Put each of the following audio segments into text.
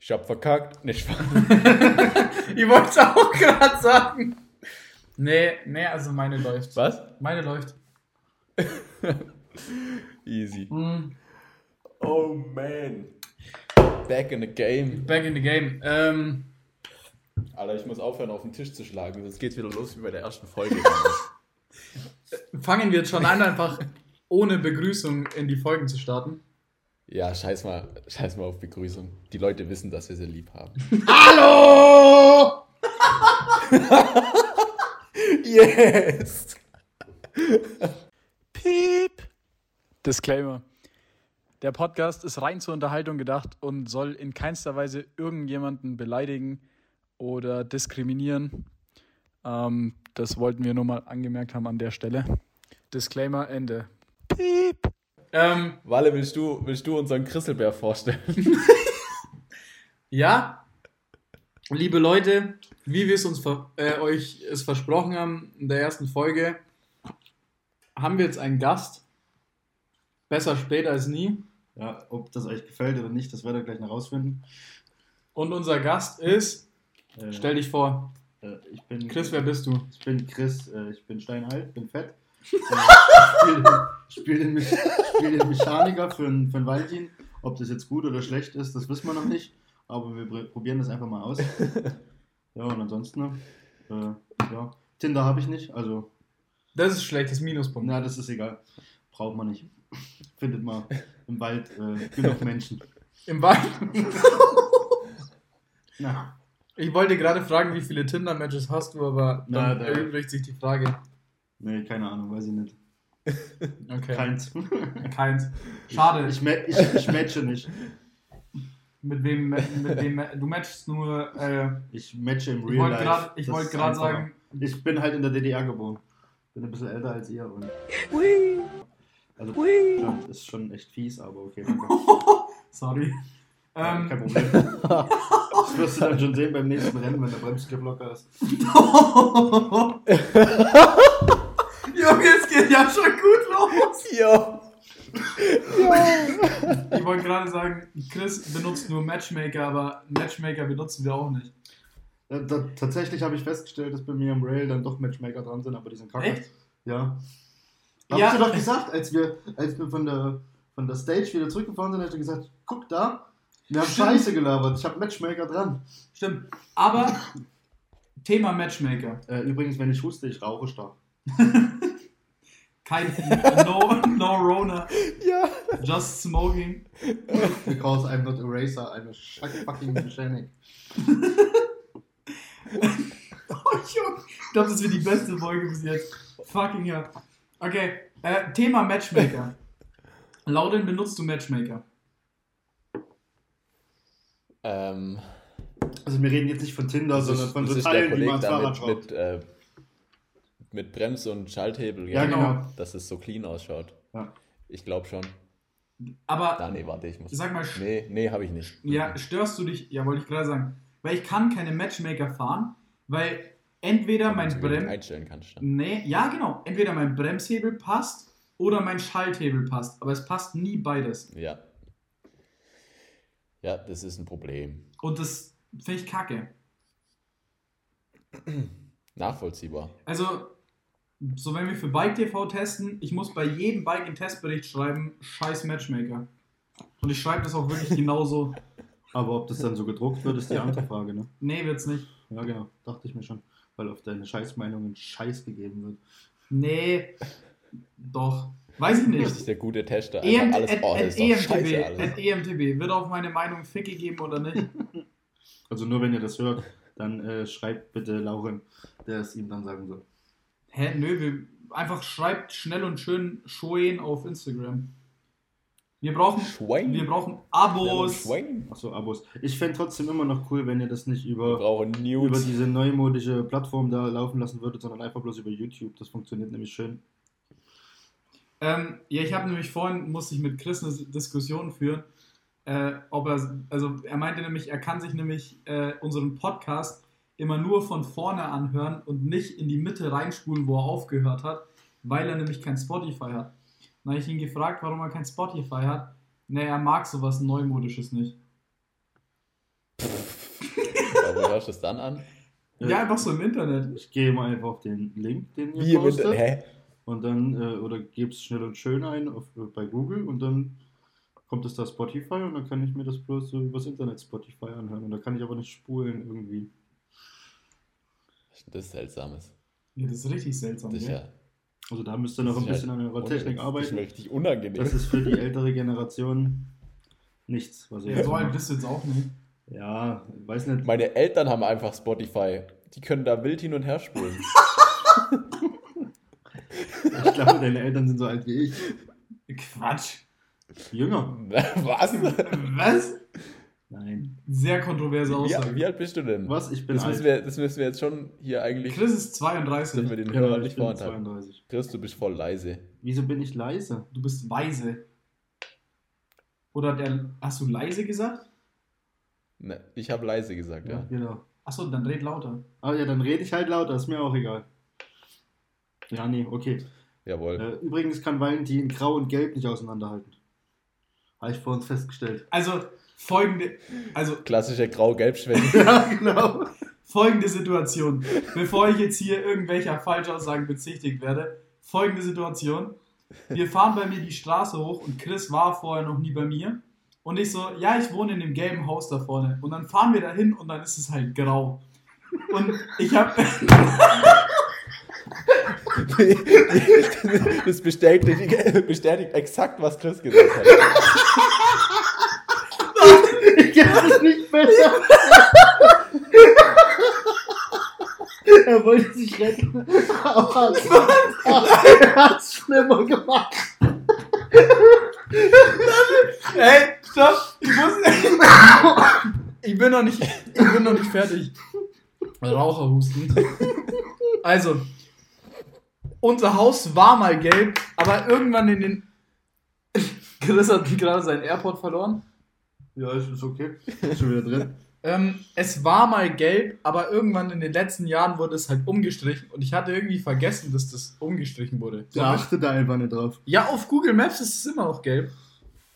Ich hab verkackt. Nicht wahr? ich wollte es auch gerade sagen. Nee, nee, also meine läuft. Was? Meine läuft. Easy. Mm, Oh man. Back in the game. back in the game. Ähm, Alter, ich muss aufhören, auf den Tisch zu schlagen, sonst geht's wieder los wie bei der ersten Folge. fangen wir jetzt schon an, einfach ohne Begrüßung in die Folgen zu starten. Ja, scheiß mal, scheiß mal auf Begrüßung. Die Leute wissen, dass wir sie lieb haben. Hallo! Yes! Piep! Disclaimer. Der Podcast ist rein zur Unterhaltung gedacht und soll in keinster Weise irgendjemanden beleidigen oder diskriminieren. Ähm, das wollten wir nur mal angemerkt haben an der Stelle. Disclaimer Ende. Piep! Ähm, Walle, willst du, willst du unseren Krisselbär vorstellen? Ja, liebe Leute, wie wir es uns ver äh, euch es versprochen haben in der ersten Folge, haben wir jetzt einen Gast. Besser spät als nie. Ja, ob das euch gefällt oder nicht, das werdet ihr gleich noch rausfinden. Und unser Gast ist, Äh, stell dich vor. äh, ich bin Chris, wer bist du? Ich bin Chris, äh, ich bin steinalt, bin fett. Ich spiele den, spiel den, den Mechaniker für einen, für einen Valentin. Ob das jetzt gut oder schlecht ist, das wissen wir noch nicht. Aber wir pr- probieren das einfach mal aus. Ja, und ansonsten, äh, ja, Tinder habe ich nicht, also, Das ist schlechtes Minuspunkt. na, das ist egal. Braucht man nicht. Findet man im Wald äh, genug Menschen. Im Wald. Na, Ich wollte gerade fragen, wie viele Tinder-Matches hast du, aber Na, dann da- erübrigt sich die Frage. Nee, keine Ahnung, weiß ich nicht. Okay. Keins. Keins. Schade. Ich, ich, ich, ich matche nicht. mit wem, mit wem, du matchst nur, äh, Ich matche im Real Life. gerade ich wollte gerade sagen, Ich bin halt in der DDR geboren. Bin ein bisschen älter als ihr. Und also, ja, ist schon echt fies, aber okay. Danke. sorry. Ja, Ähm, Kein Problem. Das wirst du dann schon sehen beim nächsten Rennen, wenn der Bremsgriff locker ist. Junge, es geht ja schon gut los. Ja. Ich wollte gerade sagen, Chris benutzt nur Matchmaker, aber Matchmaker benutzen wir auch nicht. Ja, da, tatsächlich habe ich festgestellt, dass bei mir am Rail dann doch Matchmaker dran sind, aber die sind kacke. Echt? Ja. Hab Ja. ich dir doch gesagt, als wir, als wir von der, von der Stage wieder zurückgefahren sind, hast du gesagt, guck da, wir haben Stimmt. Scheiße gelabert, ich habe Matchmaker dran. Stimmt. Aber Thema Matchmaker. Äh, übrigens, wenn ich huste, ich rauche stark. Kein No, no Rona, Ja. just smoking. Because I'm not a racer, I'm a fucking mechanic. Oh, Junge. Ich glaube, das wird die beste Folge bis jetzt. Fucking hell. Okay, äh, Thema Matchmaker. Laudin, benutzt du Matchmaker? Ähm, Also wir reden jetzt nicht von Tinder, sondern von Teilen, die man Fahrrad mit, mit, äh, mit Brems- und Schalthebel. Ja, genau. Dass es so clean ausschaut. Ja. Ich glaube schon. Aber Da, nee, warte, ich muss. sag mal, Nee, nee, habe ich nicht. Ja, störst du dich? Ja, wollte ich gerade sagen. Weil ich kann keine Matchmaker fahren, weil entweder mein Brem... einstellen kannst. Dann. Nee, ja genau. Entweder mein Bremshebel passt oder mein Schalthebel passt. Aber es passt nie beides. Ja. Ja, das ist ein Problem. Und das finde ich kacke. Nachvollziehbar. Also, so wenn wir für Bike TV testen, ich muss bei jedem Bike einen Testbericht schreiben, scheiß Matchmaker. Und ich schreibe das auch wirklich genauso. Aber ob das dann so gedruckt wird, ist die andere Frage, ne? Nee, wird's nicht. Ja, genau. Dachte ich mir schon. Weil auf deine Scheißmeinungen Scheiß gegeben wird. Nee, doch. Weiß ich nicht. Richtig der gute Tester. EM, alles, at, oh, at, das ist doch scheiße EMTB, alles. at EMTB. Wird auf meine Meinung Fick gegeben oder nicht? Also nur wenn ihr das hört, dann äh, schreibt bitte Lauren, der es ihm dann sagen soll. Hä, nö, wir, einfach schreibt schnell und schön Schoen auf Instagram. Wir brauchen, Schwein. wir brauchen Abos. Achso, Abos. Ich fände trotzdem immer noch cool, wenn ihr das nicht über, über diese neumodische Plattform da laufen lassen würdet, sondern einfach bloß über YouTube. Das funktioniert nämlich schön. Ähm, ja, ich habe nämlich vorhin, musste ich mit Chris eine Diskussion führen, äh, ob er, also er meinte nämlich, er kann sich nämlich äh, unseren Podcast immer nur von vorne anhören und nicht in die Mitte reinspulen, wo er aufgehört hat, weil er nämlich kein Spotify hat. Dann habe ich ihn gefragt, warum er kein Spotify hat. Ne, er mag sowas Neumodisches nicht. Aber wo hörst du es dann an? Ja, einfach so im Internet. Ich gehe mal einfach auf den Link, den ihr Wie im postet. Internet? Hä? Und dann, äh, oder geb's schnell und schön ein auf, äh, bei Google und dann kommt es da Spotify und dann kann ich mir das bloß so übers Internet Spotify anhören. Und da kann ich aber nicht spulen irgendwie. Das ist seltsames. Ja, das ist richtig seltsam. Ist gell? ja. Also da müsst ihr noch ein bisschen an eurer Technik Das ist arbeiten. richtig unangenehm. Das ist für die ältere Generation nichts, was ihr Ja, jetzt so alt bist du jetzt auch nicht. Ja, weiß nicht. Meine Eltern haben einfach Spotify. Die können da wild hin und her spulen. Ich glaube, deine Eltern sind so alt wie ich. Quatsch. Jünger. Was? Was? Nein. Sehr kontroverse Wie, Aussage. wie alt bist du denn? Was? Ich bin Das alt. müssen, wir, das müssen wir jetzt schon hier eigentlich. Chris ist dürfen 32. wir den ja, nicht bin vorenthalten. 32. Chris, du bist voll leise. Wieso bin ich leise? Du bist weise. Oder der. Hast du leise gesagt? Ne, ich habe leise gesagt, ja. genau. Achso, dann red lauter. Aber ja, dann rede ich halt lauter, ist mir auch egal. Ja, nee, okay. Jawohl. Äh, übrigens kann Valentin Grau und Gelb nicht auseinanderhalten. Habe ich vor uns festgestellt. Also, folgende. Also, Klassische Grau-Gelb-Schwäche. ja, genau. folgende Situation. Bevor ich jetzt hier irgendwelcher Falschaussagen bezichtigt werde. Folgende Situation. Wir fahren bei mir die Straße hoch und Chris war vorher noch nie bei mir. Und ich so, ja, ich wohne in dem gelben Haus da vorne. Und dann fahren wir da hin und dann ist es halt grau. Und ich habe das bestätigt, bestätigt exakt, was Chris gesagt hat. Kann es nicht besser. er wollte sich retten. Aber er hat es schlimmer gemacht. Ey, stopp! Ich muss. ich bin noch nicht. Ich bin noch nicht fertig. Raucherhusten. Also, unser Haus war mal gelb, aber irgendwann in den. Chris hat gerade seinen Airport verloren. Ja, ist, ist okay. Ist schon wieder drin. Ähm, es war mal gelb, aber irgendwann in den letzten Jahren wurde es halt umgestrichen und ich hatte irgendwie vergessen, dass das umgestrichen wurde. Du achte da einfach nicht drauf. Ja, auf Google Maps ist es immer noch gelb.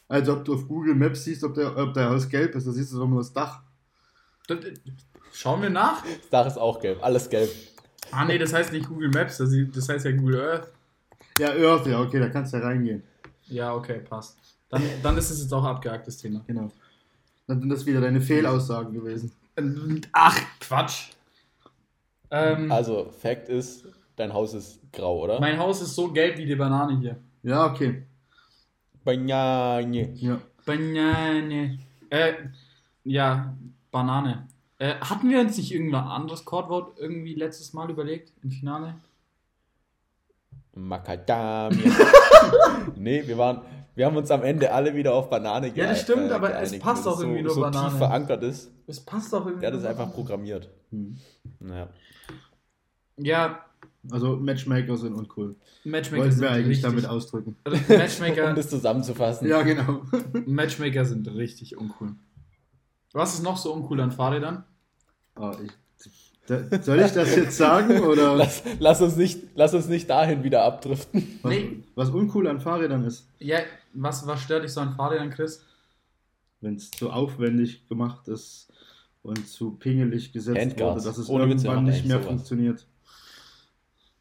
Also, ob du auf Google Maps siehst, ob der, ob der Haus gelb ist, da siehst du doch nur das Dach. Das- Schauen wir nach. Das Dach ist auch gelb, alles gelb. Ah, nee, das heißt nicht Google Maps, das das heißt ja Google Earth. Ja, Earth, ja, okay, da kannst du ja reingehen. Ja, okay, passt. Dann, dann ist es jetzt auch abgehakt, das Thema. Genau. Dann sind das wieder deine Fehlaussagen gewesen. Ach, Quatsch. Ähm, Also, Fakt ist, dein Haus ist grau, oder? mein Haus ist so gelb wie die Banane hier. Ja, okay. Banane. Ja. Banane. Äh, ja, Banane. Äh, hatten wir uns nicht irgendein anderes Codewort irgendwie letztes Mal überlegt im Finale? Macadamia. nee, wir waren, wir haben uns am Ende alle wieder auf Banane Ja, das stimmt, aber es geeinigt, passt auch das irgendwie so, nur so Banane. tief verankert ist. Es passt doch irgendwie. Der hat es einfach programmiert. Hm. Naja. Ja, Also Matchmaker sind uncool. Matchmaker Wollten sind wir eigentlich richtig, damit ausdrücken. Um Matchmaker, das zusammenzufassen. Ja, genau. Matchmaker sind richtig uncool. Was ist noch so uncool an Fahrrädern? Ah, ich, soll ich das jetzt sagen? Oder Lass, lass, uns nicht, lass uns nicht dahin wieder abdriften. was, Nee. was uncool an Fahrrädern ist? Ja, was, was stört dich so an Fahrrädern, Chris? Wenn es zu aufwendig gemacht ist und zu pingelig gesetzt Handguards. wurde, dass es Ohne irgendwann nicht mehr sowas. funktioniert.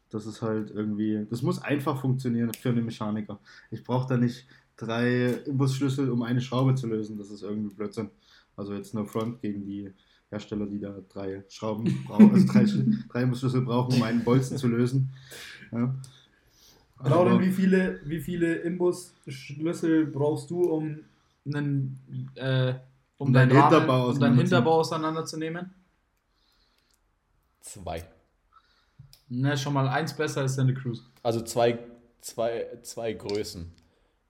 Das ist halt irgendwie, das muss einfach funktionieren für einen Mechaniker. Ich brauche da nicht drei Imbusschlüssel, um eine Schraube zu lösen. Das ist irgendwie Blödsinn. Also jetzt no front gegen die Hersteller, die da drei Schrauben brauchen, also drei, drei Imbusschlüssel brauchen, um einen Bolzen zu lösen. Ja. Lauren, Aber- wie viele, wie viele Imbusschlüssel brauchst du, um einen, äh, um, Um deinen deinen Rahmen, Hinterbau um deinen auseinanderzunehmen. Hinterbau auseinanderzunehmen? Zwei. Ne, schon mal eins besser als deine Cruise. Also zwei, zwei, zwei Größen.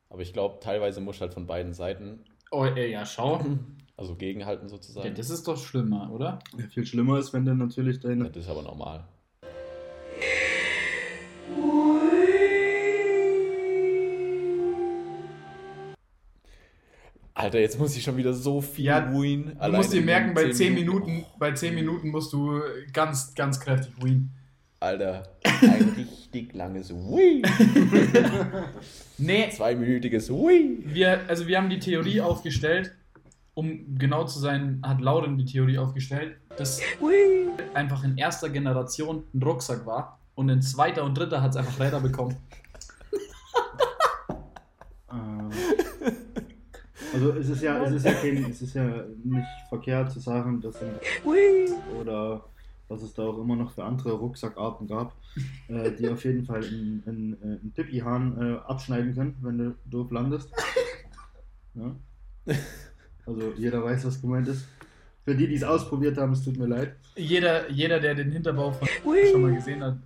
Aber ich glaube, teilweise muss halt von beiden Seiten, Oh, ey, ja, schau. also gegenhalten Ja, sozusagen. das ist doch schlimmer, oder? Ja, viel schlimmer ist, wenn dann natürlich Ja, deine. das ist aber normal. Alter, jetzt muss ich schon wieder so viel Ja, win. Du musst dir merken, bei 10 Minuten, bei 10 Minuten musst du ganz, ganz kräftig ween. Alter, ein richtig langes Win. Nee, Zweiminütiges Win. wir, also wir haben die Theorie aufgestellt, um genau zu sein, hat Lauren die Theorie aufgestellt, dass einfach in erster Generation ein Rucksack war und in zweiter und dritter hat es einfach Räder bekommen. Äh, Also es ist ja, es ist ja kein, es ist ja nicht verkehrt zu sagen, dass in, oder was es da auch immer noch für andere Rucksackarten gab, äh, die auf jeden Fall einen in, in, in Pipi-Hahn äh, abschneiden können, wenn du doof landest. Ja? Also jeder weiß, was gemeint ist. Für die, die es ausprobiert haben, es tut mir leid. Jeder, jeder, der den Hinterbau von schon mal gesehen hat,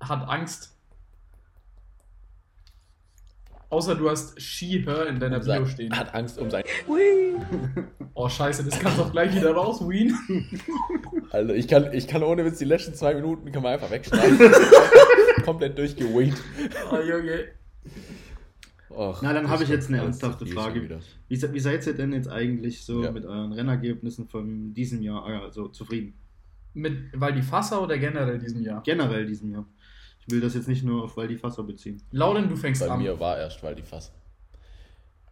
hat Angst. Außer du hast Ski-Hör in deiner Um sein- Bio stehen. Hat Angst um sein. Oh scheiße, das kannst du auch gleich wieder raus, Wien. Also ich kann, ich kann ohne Witz die letzten zwei Minuten kann man einfach wegschneiden. Komplett durchgeweht. Oh Junge. Och, Na, dann habe ich jetzt eine ernsthafte Frage. Wie, wie seid ihr denn jetzt eigentlich so Ja. mit euren Rennergebnissen von diesem Jahr also zufrieden? Mit Waldi Fasser oder generell diesem Jahr? Generell diesem Jahr. Ich will das jetzt nicht nur auf Waldi Fasser beziehen. Lauren, du fängst Bei an. mir war erst, weil die Fass.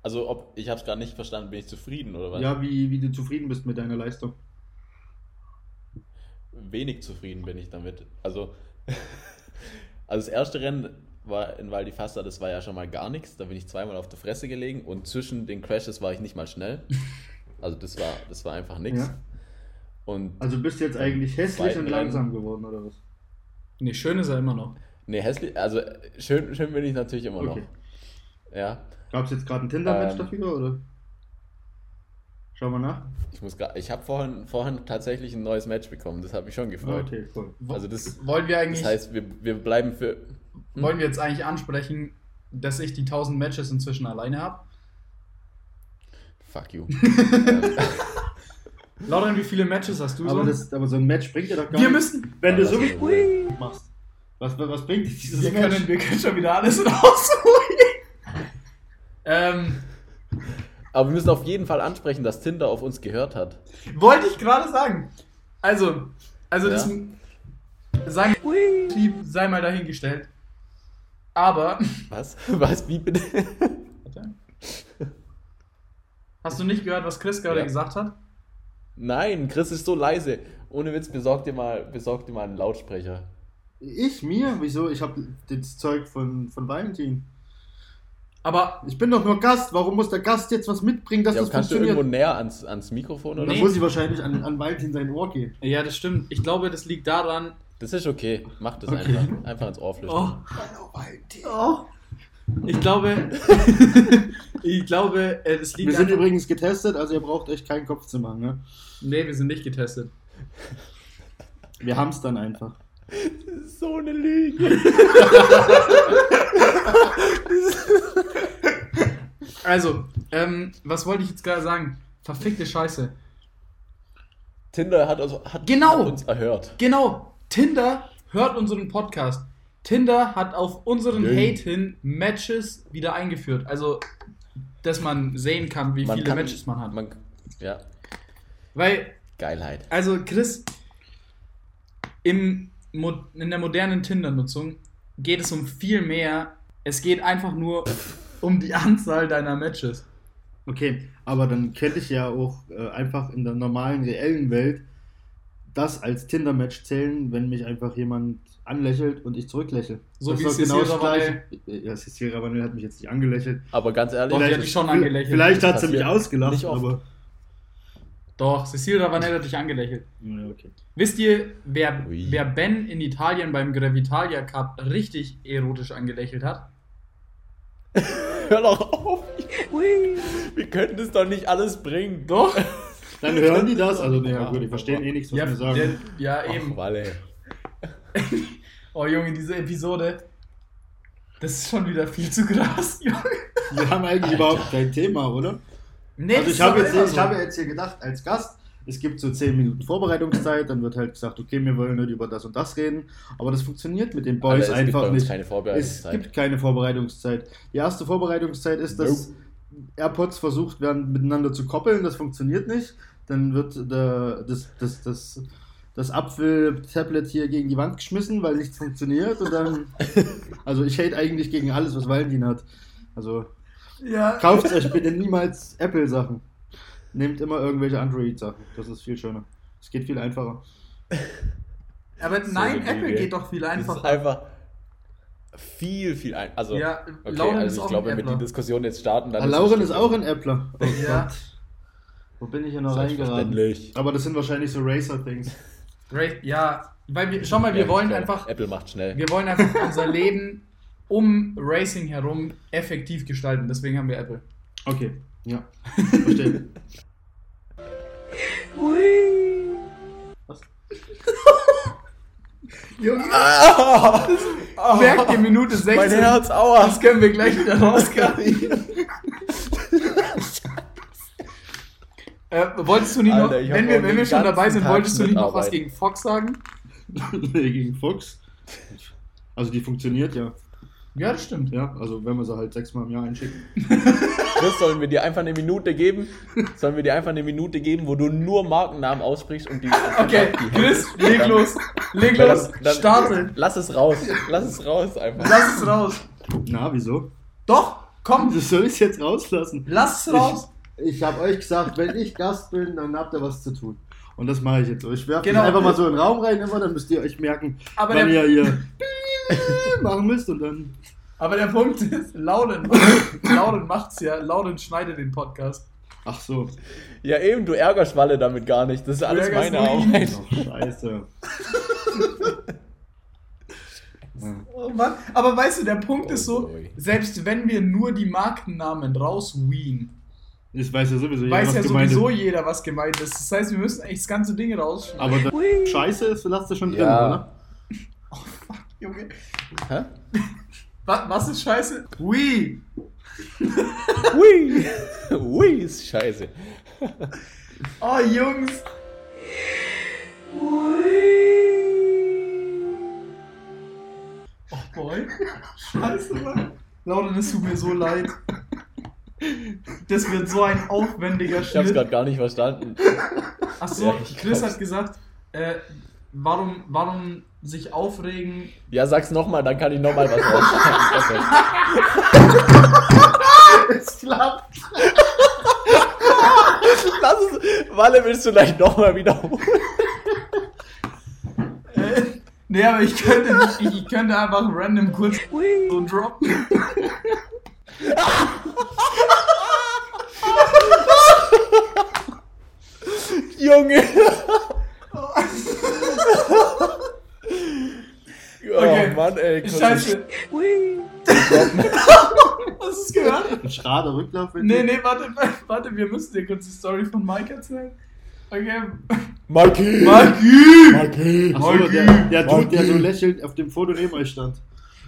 Also ob ich habe es gerade nicht verstanden, bin ich zufrieden oder was? Ja, wie, wie du zufrieden bist mit deiner Leistung. Wenig zufrieden bin ich damit. Also, also das erste Rennen war in Val di Fasta, das war ja schon mal gar nichts. Da bin ich zweimal auf der Fresse gelegen und zwischen den Crashes war ich nicht mal schnell. Also das war, das war einfach nichts. Ja. Und Also bist du jetzt eigentlich hässlich und Rennen. langsam geworden, oder was? Nee, schön ist er immer noch. nee, hässlich, also schön, schön bin ich natürlich immer Okay. noch. Ja, Gab es jetzt gerade ein Tinder-Match Ähm. dafür, oder? Schau mal nach. ich muss grad, ich habe vorhin, vorhin tatsächlich ein neues Match bekommen. Das hat mich schon gefreut. Okay, cool. Also das, Wollen wir eigentlich, das heißt, wir, wir bleiben für. Hm? wollen wir jetzt eigentlich ansprechen, dass ich die 1000 Matches inzwischen alleine habe? Fuck you. Lauren, wie viele Matches hast du Aber, so? das, aber so ein Match bringt dir doch gar wir nichts, müssen, wenn du Ja, so lass wie machst. Was, was bringt dir dieses wir Match? können, wir können schon wieder alles rausholen. ähm, Aber wir müssen auf jeden Fall ansprechen, dass Tinder auf uns gehört hat. wollte ich gerade sagen. Also, also Ja. das sagen sei mal dahingestellt. Aber Was? Was? Wie bitte? Warte. Hast du nicht gehört, was Chris gerade Ja. gesagt hat? Nein, Chris ist so leise. Ohne Witz, besorg dir mal, besorg dir mal einen Lautsprecher. Ich mir? Wieso? Ich habe das Zeug von, von Valentin. Aber Ich bin doch nur Gast. Warum muss der Gast jetzt was mitbringen, dass Ja, das kannst du funktioniert? irgendwo näher ans, ans Mikrofon oder? Dann Nee. muss ich wahrscheinlich an, an Valentin sein Ohr gehen. ja, das stimmt. Ich glaube, das liegt daran. Das ist okay. Mach das Okay. einfach. Einfach ins Ohr flüstern. Oh, Hallo Valentin. oh. Ich glaube, ich glaube, äh, das liegt Wir sind übrigens getestet, also ihr braucht euch keinen Kopf zu machen. Ne? Nee, wir sind nicht getestet. Wir haben es dann einfach. Das ist so eine Lüge. Also, ähm, was wollte ich jetzt gerade sagen? Verfickte Scheiße. Tinder hat, also, hat, Genau. hat uns erhört. Genau, Tinder hört unseren Podcast. Tinder hat auf unseren Jö. Hate hin Matches wieder eingeführt. Also, dass man sehen kann, wie viele Matches man hat. Man, ja, Weil, Geilheit. also Chris, im, in der modernen Tinder-Nutzung geht es um viel mehr. Es geht einfach nur um die Anzahl deiner Matches. Okay, aber dann könnte ich ja auch äh, einfach in der normalen, reellen Welt das als Tinder-Match zählen, wenn mich einfach jemand anlächelt und ich zurücklächle. So Das wie ist Cecil das Gleiche. Ja, Cecil Ravanel hat mich jetzt nicht angelächelt. Aber ganz ehrlich, Doch, Vielleicht- schon angelächelt. Vielleicht hat sie mich ausgelacht, aber. Doch, Cecil Ravanel hat dich angelächelt. Ja, okay. Wisst ihr, wer, Ui. wer Ben in Italien beim Gravitalia Cup richtig erotisch angelächelt hat? hör doch auf. Wir könnten das doch nicht alles bringen. Doch. Dann hören die das, also ja, Ja, gut, die verstehen eh nichts, was Ja, wir sagen. der, ja Ach, eben. Walle. Oh Junge, diese Episode. Das ist schon wieder viel zu krass, Junge. Wir haben eigentlich überhaupt kein Thema, oder? Nee, also das ich ist habe jetzt, immer ich so. habe jetzt hier gedacht, als Gast, es gibt so 10 Minuten Vorbereitungszeit, dann wird halt gesagt, okay, wir wollen nicht über das und das reden, aber das funktioniert mit den Boys Aber es gibt bei einfach uns nicht. keine Es Vorbereitungszeit. gibt keine Vorbereitungszeit. Die erste Vorbereitungszeit ist, dass AirPods versucht werden, miteinander zu koppeln, das funktioniert nicht. Dann wird der, das, das, das, das Apfel-Tablet hier gegen die Wand geschmissen, weil nichts funktioniert. Und dann, also ich hate eigentlich gegen alles, was Valentin hat. Also Ja. kauft euch bitte niemals Apple-Sachen. nehmt immer irgendwelche Android-Sachen. Das ist viel schöner. Es geht viel einfacher. Aber nein, Apple geht doch viel Das ist einfacher. einfach viel, viel ein. Also, Ja, okay, Lauren ist also auch ich glaube, ein wenn wir die Appler. Diskussion jetzt starten, dann Ah, ist Lauren ist auch ein Appler. Oh Ja. Gott. Wo bin ich hier noch reingeraten? Selbstverständlich. Aber das sind wahrscheinlich so Racer-Things. Ja, weil wir, schau mal, wir Ja, wollen glaub, einfach, Apple macht schnell. wir wollen einfach unser Leben um Racing herum effektiv gestalten. Deswegen haben wir Apple. Okay, ja. Verstehe. Was? Junge, Ah, merkt ihr Minute 16. mein Herz, aua. Das können wir gleich wieder rauskarieren. äh, wolltest du nicht noch, Alter, wenn wir, wenn wir schon dabei sind, Tag wolltest du nicht noch was gegen Fox sagen? nee, gegen Fox. Also die funktioniert ja. Ja, das stimmt. Ja, also wenn wir sie halt sechsmal im Jahr einschicken. Chris, sollen wir dir einfach eine Minute geben? Sollen wir dir einfach eine Minute geben, wo du nur Markennamen aussprichst und die. Okay, die Chris, leg Dann- los. Leg los. dann- dann- Starte. Lass es raus. Lass es raus einfach. Lass es raus. Na, wieso? Doch, komm, Das soll ich jetzt rauslassen. lass es raus. Ich, ich habe euch gesagt, wenn ich Gast bin, dann habt ihr was zu tun. Und das mache ich jetzt. Ich werfe Genau. einfach mal so in den Raum rein, immer, dann müsst ihr euch merken, Aber wann der- ihr hier machen müsst und dann. Aber der Punkt ist, Lauren, Lauren macht's ja, Lauren schneidet den Podcast. Ach so. Ja, eben, du ärgerst Walle damit gar nicht. Das ist alles meine. Arbeit. Ach, scheiße. Oh Mann. Aber weißt du, der Punkt Oh ist so, boy. selbst wenn wir nur die Markennamen rausween, Ich weiß ja sowieso, jeder, weiß was ja gemeint sowieso ist. jeder, was gemeint ist. Das heißt, wir müssen eigentlich das ganze Ding rausschneiden. Aber das Scheiße ist, lasst ihr schon drin, Ja. oder? Junge. Hä? Was, was ist scheiße? Wii. Ui. Ui, ist scheiße. Oh, Jungs. Oh, boy. Scheiße, Mann. Lauren, es tut mir so leid. Das wird so ein aufwendiger Ich hab's gerade gar nicht verstanden. Achso, Ja, Chris hat gesagt, äh, warum, warum sich aufregen. Ja, sag's nochmal, dann kann ich nochmal was rausschneiden. Es klappt. Lass es. Walle, willst du gleich nochmal wiederholen? Äh, nee, aber ich könnte nicht, ich, ich könnte einfach random kurz so droppen. Junge. Okay. Oh Mann, ey. Scheiße. Hast du es gehört? Ein schrader Rücklauf. Nee, nee, warte, warte, wir müssen dir kurz die Story von Mike erzählen. Okay. Marki. Marki! Marki. Ach so, Maggi. der, der Dude, der so lächelnd auf dem Foto neben euch stand.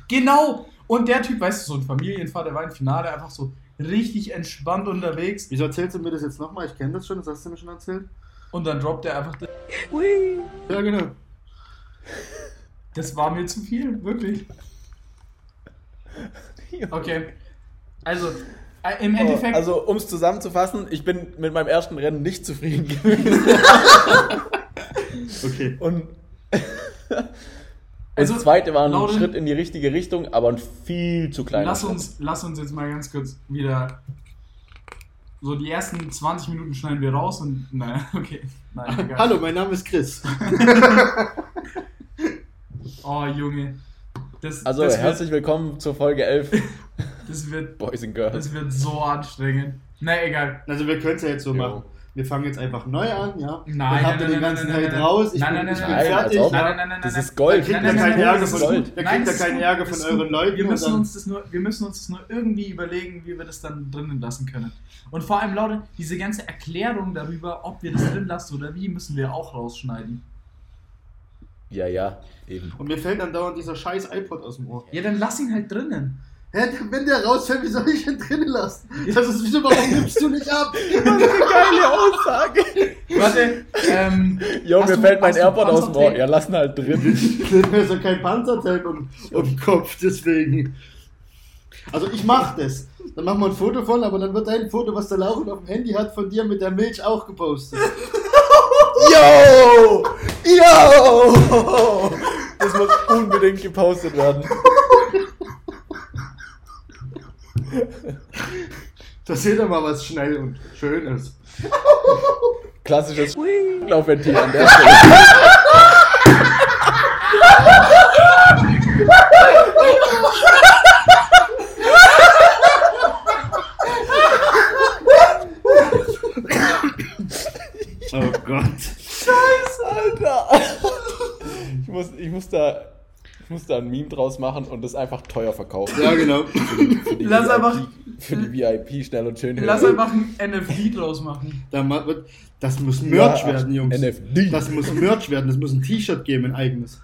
Genau! Und der Typ, weißt du, so ein Familienvater, war im Finale einfach so richtig entspannt unterwegs Wieso erzählst du mir das jetzt nochmal? Ich kenne das schon, das hast du mir schon erzählt. Und dann droppt er einfach. Ja, genau. Das war mir zu viel, wirklich. Okay. Also, äh, im Endeffekt. Also, um es zusammenzufassen, ich bin mit meinem ersten Rennen nicht zufrieden gewesen. Okay. Und Also, das zweite war ein Lauren- Schritt in die richtige Richtung, aber ein viel zu kleiner lass Schritt. uns, lass uns jetzt mal ganz kurz wieder. So, die ersten 20 Minuten schneiden wir raus und. Nein, okay. Nein, egal. Hallo, mein Name ist Chris. Oh, Junge. Das, Also, das, wird, herzlich willkommen zur Folge 11 das, wird, Boys and Girls. das wird so anstrengend. Na, egal. Also wir können es ja jetzt so Jo. machen. Wir fangen jetzt einfach neu an, ja? Nein, Dann habt nein, ihr nein, den ganzen nein, Hate nein, raus. Ich nein, bin, nein, ich nein, bin nein, fertig. Nein, nein, nein, nein, Das nein, ist Gold. Da kriegt Nein, ihr nein, keinen nein, Ärger von, Gold. da Nein, kriegt ihr keinen Ärger von euren. Leuten. Wir müssen, uns das nur, wir müssen uns das nur irgendwie überlegen, wie wir das dann drinnen lassen können. Und vor allem, Leute, diese ganze Erklärung darüber, ob wir das drin lassen oder wie, müssen wir auch rausschneiden. Ja, ja, eben. Und mir fällt dann dauernd dieser scheiß iPod aus dem Ohr. Ja, dann lass ihn halt drinnen. Hä, wenn der rausfällt, wie soll ich ihn drinnen lassen? Das ist wieder, warum nimmst du nicht ab? Geile Aussage. Warte, ähm. Jo, mir du- fällt mein AirPod aus dem Ohr. Ja, lassen halt drin. Mir ist ja kein Panzertape um, um den Kopf, deswegen. Also ich mach das. Dann machen wir ein Foto von, aber dann wird dein Foto, was der Lauren auf dem Handy hat, von dir mit der Milch auch gepostet. Yo! Yo! Das muss unbedingt gepostet werden. Da seht ihr mal, was schnell und schön ist. Klassisches Laufventil an der Stelle. Oh Gott. Alter. Ich muss, ich muss da. Ich muss da ein Meme draus machen und das einfach teuer verkaufen. Ja, genau. Für die Lass VIP, einfach- Für die VIP schnell und schön. Lass hören. einfach ein NFT draus machen. Das muss Merch Ja, werden, Jungs. NFT. Das muss Merch werden. Das muss ein T-Shirt geben, ein eigenes.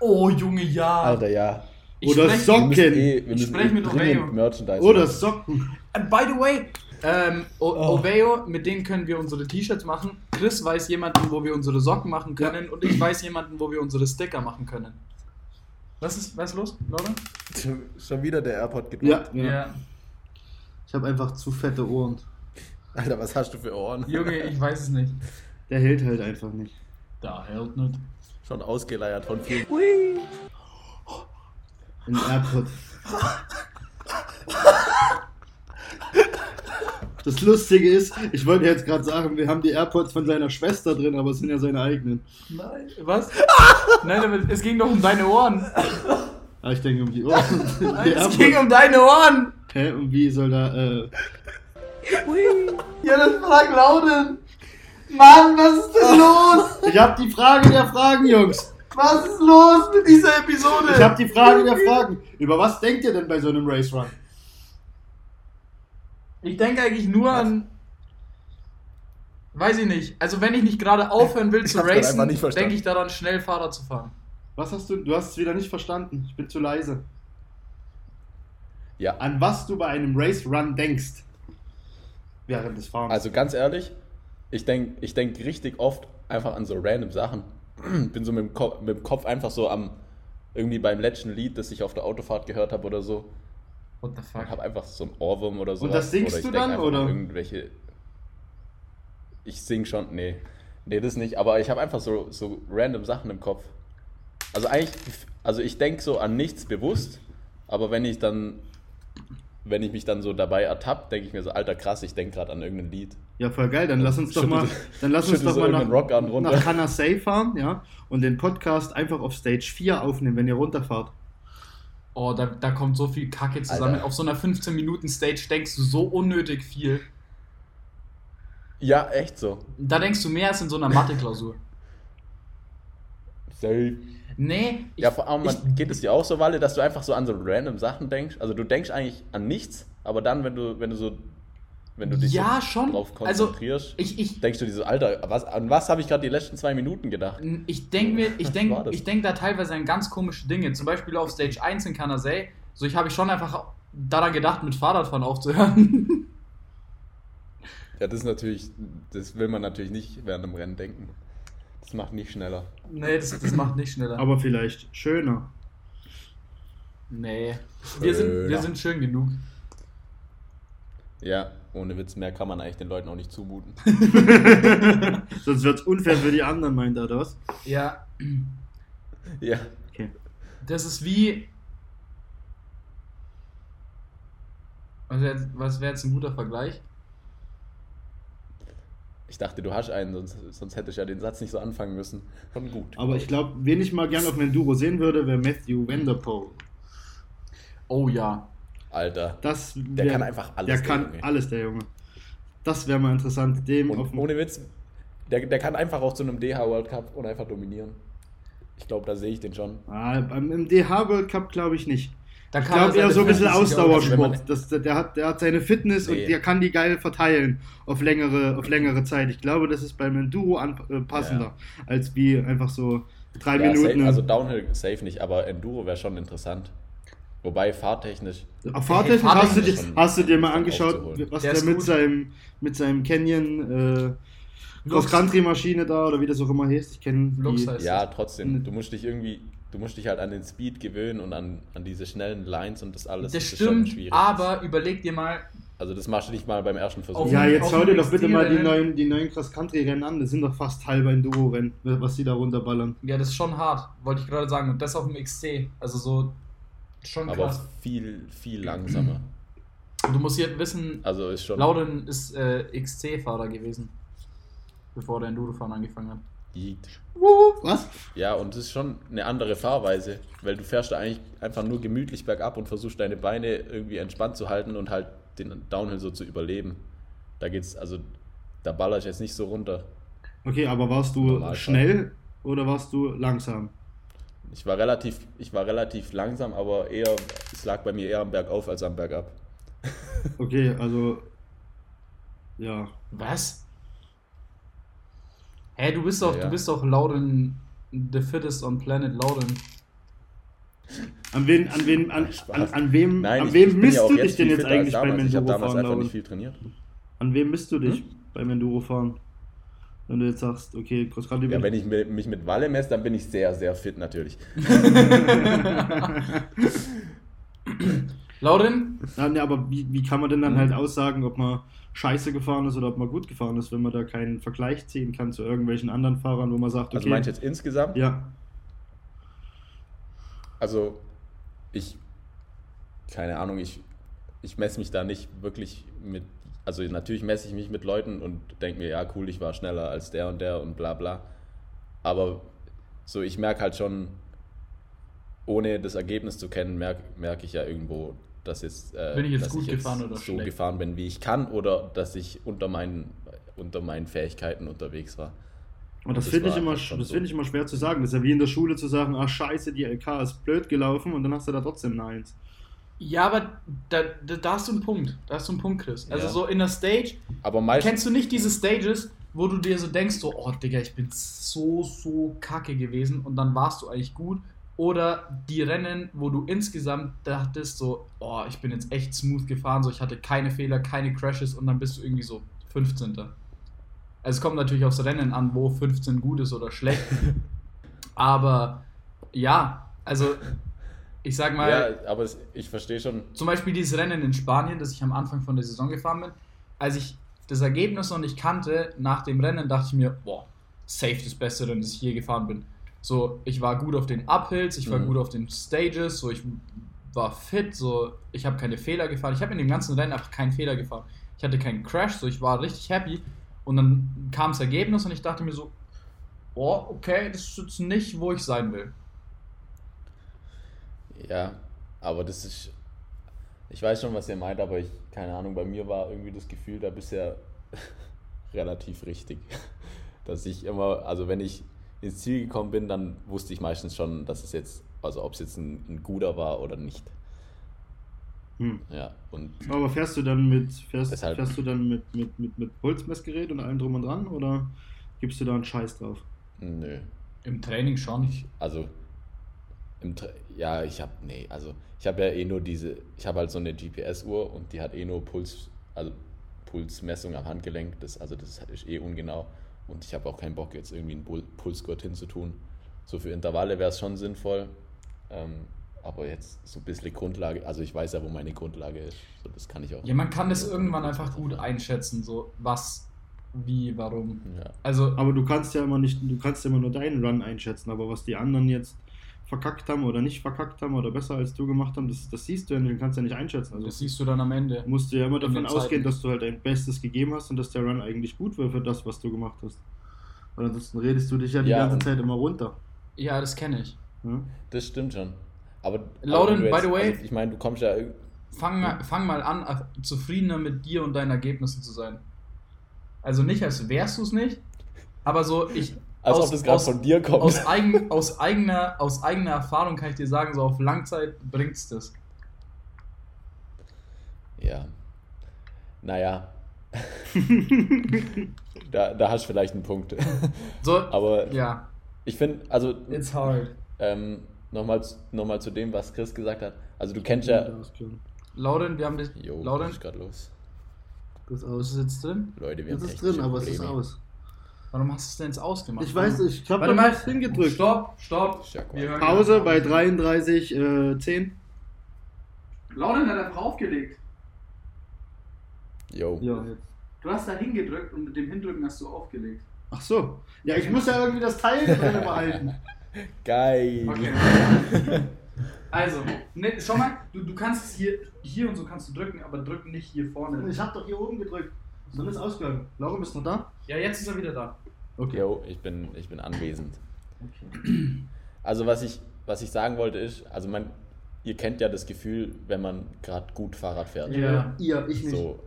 Oh, Junge, ja. Alter, ja. Ich Oder sprech- Socken. Eh, Ich müssen sprech eh mit Oreo. Merchandise Oder machen. Socken. And by the way, ähm, Oh. Oveo, mit denen können wir unsere T-Shirts machen. Chris weiß jemanden, wo wir unsere Socken machen können. Und ich weiß jemanden, wo wir unsere Sticker machen können. Was ist, was ist los, Leute? Schon wieder der AirPod Ja, gedrückt. ja. Ich habe einfach zu fette Ohren. Alter, was hast du für Ohren? Junge, ich weiß es nicht. Der hält halt einfach nicht. Da hält nicht. Schon ausgeleiert von vielen. Ein AirPod. Das Lustige ist, ich wollte jetzt gerade sagen, wir haben die AirPods von seiner Schwester drin, aber es sind ja seine eigenen. Nein. Was? Nein, aber es ging doch um deine Ohren. Aber ich denke um die Ohren. Die Es ging um deine Ohren. Hä, und wie soll da, äh, Ja, das frag Lauden. Mann, was ist denn los? Ich habe die Frage der Fragen, Jungs. Was ist los mit dieser Episode? Ich habe die Frage der Fragen. Über was denkt ihr denn bei so einem Race Run? Ich denke eigentlich nur an. Weiß ich nicht. Also, wenn ich nicht gerade aufhören will zu racen, denke ich daran, schnell Fahrrad zu fahren. Was hast du? Du hast es wieder nicht verstanden. Ich bin zu leise. Ja, An was du bei einem Race Run denkst. Während des Fahrens. also ganz ehrlich, ich denke ich denk richtig oft einfach an so random Sachen. Bin so mit dem, Kopf, mit dem Kopf einfach so am, irgendwie beim letzten Lied, das ich auf der Autofahrt gehört habe oder so. What the fuck? Ich habe einfach so ein Ohrwurm oder so. Und das singst oder ich du dann, oder? Irgendwelche. Ich sing schon, nee. Nee, das nicht, aber ich habe einfach so, so random Sachen im Kopf. Also eigentlich, also ich denke so an nichts bewusst, aber wenn ich dann, wenn ich mich dann so dabei ertappe, denke ich mir so, alter krass, ich denke gerade an irgendein Lied. ja, voll geil. Dann lass uns doch Schüttel mal, dann lass uns doch so mal nach, Rock an runter. nach Kanasei fahren, ja, und den Podcast einfach auf Stage 4 aufnehmen, wenn ihr runterfahrt. Oh, da, da kommt so viel Kacke zusammen. Alter. Auf so einer 15-Minuten-Stage denkst du so unnötig viel. Ja, echt so. Da denkst du mehr als in so einer Mathe-Klausur. Safe. Nee, ich, Ja, vor allem ich, geht es dir auch so, Walle, dass du einfach so an so random Sachen denkst. Also du denkst eigentlich an nichts, aber dann, wenn du, wenn du so, wenn du dich Ja, so schon. drauf Also, konzentrierst, ich, ich, denkst du dir so, Alter, was, an was habe ich gerade die letzten zwei Minuten gedacht? Ich denke mir, ich denke ich denk da teilweise an ganz komische Dinge. Zum Beispiel auf Stage 1 in Kanasei. So, ich habe schon einfach daran gedacht, mit Fahrradfahren aufzuhören. Ja, das ist natürlich, das will man natürlich nicht während dem Rennen denken. Das macht nicht schneller. nee, das, das macht nicht schneller. Aber vielleicht schöner. nee. Wir sind, wir Schöner. sind schön genug. Ja, ohne Witz, mehr kann man eigentlich den Leuten auch nicht zumuten. Sonst wird es unfair für die anderen, meint er das? Ja, ja. Okay. das ist wie. Was wäre jetzt, was wär jetzt ein guter Vergleich? Ich dachte, du hast einen, sonst, sonst hätte ich ja den Satz nicht so anfangen müssen. Schon gut. Aber ich glaube, wen ich mal gern auf dem Enduro sehen würde, wäre Matthew Vanderpoel. Oh ja. Alter. Das Der wär- kann einfach alles, Der der kann Junge. alles, der Junge. Das wäre mal interessant, dem Und ohne Witz, der, der kann einfach auch zu einem DH World Cup und einfach dominieren. Ich glaube, da sehe ich den schon. Ah, beim, Im DH World Cup glaube ich nicht. Da Ich er glaube eher so ein bisschen 50er wenn Ausdauersport. Das, der, hat, der hat seine Fitness Nee. und der kann die geil verteilen auf längere, auf längere Zeit. Ich glaube, das ist beim Enduro äh, passender, als wie einfach so drei Ja, Minuten. safe, also Downhill safe nicht, aber Enduro wäre schon interessant. Wobei fahrtechnisch. Auf Fahrtechnik Hey, hast, du dir, hast du dir mal angeschaut, was Der der, mit gut. seinem, mit seinem Canyon äh. Cross-Country-Maschine da oder wie das auch immer heißt. Ich kenne Lux heißt- Ja, trotzdem. Mhm. Du musst dich irgendwie, du musst dich halt an den Speed gewöhnen und an, an diese schnellen Lines und das alles. Das ist schon stimmt, schwierig. aber überleg dir mal, Also das machst du nicht mal beim ersten Versuch. Ja, jetzt schau dir doch bitte mal die neuen, die neuen Cross-Country-Rennen an. Das sind doch fast halber Enduro-Rennen, was die da runterballern. ja, das ist schon hart, wollte ich gerade sagen. Und das auf dem XC. Also so schon aber krass. viel, viel langsamer. Du musst hier wissen, Also ist schon. Lauden ist äh, XC-Fahrer gewesen, bevor der Endurofahren angefangen hat. Was? Ja, und es ist schon eine andere Fahrweise, weil du fährst da eigentlich einfach nur gemütlich bergab und versuchst deine Beine irgendwie entspannt zu halten und halt den Downhill so zu überleben. Da geht's, also da baller ich jetzt nicht so runter. Okay, aber warst du Normalfall. schnell oder warst du langsam? Ich war relativ, ich war relativ langsam, aber eher, es lag bei mir eher am Bergauf als am Bergab. Okay, also. Ja. Was? Hä, du bist doch, Ja, ja. du bist doch Lauden, the fittest on planet Lauden. An wen, an wen, an, an, an wem, Nein, an wem misst ja du dich denn jetzt eigentlich beim damals. Ich habe damals Endurofahren, einfach nicht viel trainiert. An wem misst du dich Hm? beim Endurofahren? Wenn du jetzt sagst, okay, gerade Ja, wenn ich mi- mich mit Walle messe, dann bin ich sehr, sehr fit natürlich. Lauden, Ja, nee, aber wie, wie kann man denn dann halt aussagen, ob man scheiße gefahren ist oder ob man gut gefahren ist, wenn man da keinen Vergleich ziehen kann zu irgendwelchen anderen Fahrern, wo man sagt, okay. Also meinst du jetzt insgesamt? ja, Also, ich, keine Ahnung, ich, ich messe mich da nicht wirklich mit, also natürlich messe ich mich mit Leuten und denke mir, ja cool, ich war schneller als der und der und bla bla. Aber so, ich merke halt schon, ohne das Ergebnis zu kennen, merke merk ich ja irgendwo, dass, jetzt, äh, Bin ich jetzt dass gut gefahren oder so schlecht? gefahren bin, wie ich kann oder dass ich unter meinen, unter meinen Fähigkeiten unterwegs war. und das Das finde ich, immer, das so. finde ich immer schwer zu sagen. Das ist ja wie in der Schule zu sagen, ach scheiße, die LK ist blöd gelaufen und dann hast du da trotzdem eine Eins. Ja, aber da, da, da hast du einen Punkt. Da hast du einen Punkt, Chris. Also Ja. so in der Stage, Aber meistens, kennst du nicht diese Stages, wo du dir so denkst, so, oh Digga, ich bin so, so kacke gewesen und dann warst du eigentlich gut. Oder die Rennen, wo du insgesamt dachtest, so, oh, ich bin jetzt echt smooth gefahren, so ich hatte keine Fehler, keine Crashes und dann bist du irgendwie so 15. Also es kommt natürlich aufs Rennen an, wo 15 gut ist oder schlecht. Aber ja, also ich sag mal, ja, aber ich verstehe schon, zum Beispiel dieses Rennen in Spanien, das ich am Anfang von der Saison gefahren bin, als ich das Ergebnis noch nicht kannte, nach dem Rennen dachte ich mir, boah, safe das beste das ich je gefahren bin. So, ich war gut auf den Uphills, ich war Mhm. gut auf den Stages, so ich war fit, so ich habe keine Fehler gefahren. Ich habe in dem ganzen Rennen einfach keinen Fehler gefahren. Ich hatte keinen Crash, so ich war richtig happy. Und dann kam das Ergebnis und ich dachte mir so, oh, okay, das ist jetzt nicht, wo ich sein will. Ja, aber das ist. Ich weiß schon, was ihr meint, aber ich, keine Ahnung, bei mir war irgendwie das Gefühl da bisher relativ richtig. Dass ich immer, also wenn ich ins Ziel gekommen bin, dann wusste ich meistens schon, dass es jetzt, also ob es jetzt ein, ein guter war oder nicht. Hm. Ja, und Aber fährst du dann mit, fährst, Deshalb- fährst du dann mit, mit, mit, mit Pulsmessgerät und allem drum und dran oder gibst du da einen Scheiß drauf? nö. Im Training schon. Also, im, Tra- ja, ich habe, nee, also ich habe ja eh nur diese, ich habe halt so eine GPS-Uhr und die hat eh nur Puls, also Pulsmessung am Handgelenk, das, also das ist eh ungenau und ich habe auch keinen Bock jetzt irgendwie einen Pul- Pulsgurt hinzutun. So für Intervalle wäre es schon sinnvoll, ähm, aber jetzt so ein bisschen Grundlage, also ich weiß ja, wo meine Grundlage ist, so das kann ich auch. Ja, man kann das irgendwann einfach gut einschätzen, so was, wie, warum. Ja. Also, Aber du kannst ja immer nicht, du kannst ja immer nur deinen Run einschätzen, aber was die anderen jetzt verkackt haben oder nicht verkackt haben oder besser als du gemacht haben, das, das siehst du ja nicht, du kannst ja nicht einschätzen. Also das siehst du dann am Ende. musst du ja immer davon den ausgehen, dass du halt dein Bestes gegeben hast und dass der Run eigentlich gut war für das, was du gemacht hast. Weil ansonsten redest du dich ja die Ja, ganze und- Zeit immer runter. Ja, das kenne ich. Ja? Das stimmt schon. Aber, Lauren, by the way- also ich meine, du kommst ja Fang, mal- fang mal an, äh, zufriedener mit dir und deinen Ergebnissen zu sein. Also nicht, als wärst du es nicht, aber so, ich. Als aus, ob das gerade von dir kommt. aus, eigen, aus, eigener, aus eigener Erfahrung kann ich dir sagen, so auf Langzeit bringt's das. Ja. Naja. da, da hast du vielleicht einen Punkt. So, Aber ja, ich finde, also it's hard. ähm, nochmal noch mal zu dem, was Chris gesagt hat. Also du kennst ja. Lauren, wir haben das. Jo, was ist gerade los? Das ist ist aus. es jetzt drin? Leute, wir Es haben ist technische drin, aber es ist aus. Warum hast du es denn jetzt ausgemacht? Ich weiß nicht, ich hab Warte da mal, hingedrückt. Stopp, stopp. Wir Pause bei auf. 33, äh, 10. Lauren hat einfach aufgelegt. Jo. Ja. Du hast da hingedrückt und mit dem Hindrücken hast du aufgelegt. Ach so. Ja, ich muss ja irgendwie das Teil drin behalten. Geil. Okay. Also, ne, schau mal, du, du kannst es hier hier und so kannst du drücken, aber drück nicht hier vorne. Ich habe doch hier oben gedrückt. Dann ist ausgegangen. Laura, bist du noch da? Ja, jetzt ist er wieder da. Okay. Jo, ich bin, ich bin anwesend. okay. Also was ich, was ich sagen wollte ist, also man, ihr kennt ja das Gefühl, wenn man gerade gut Fahrrad fährt. Ja. Ihr, ich nicht. So,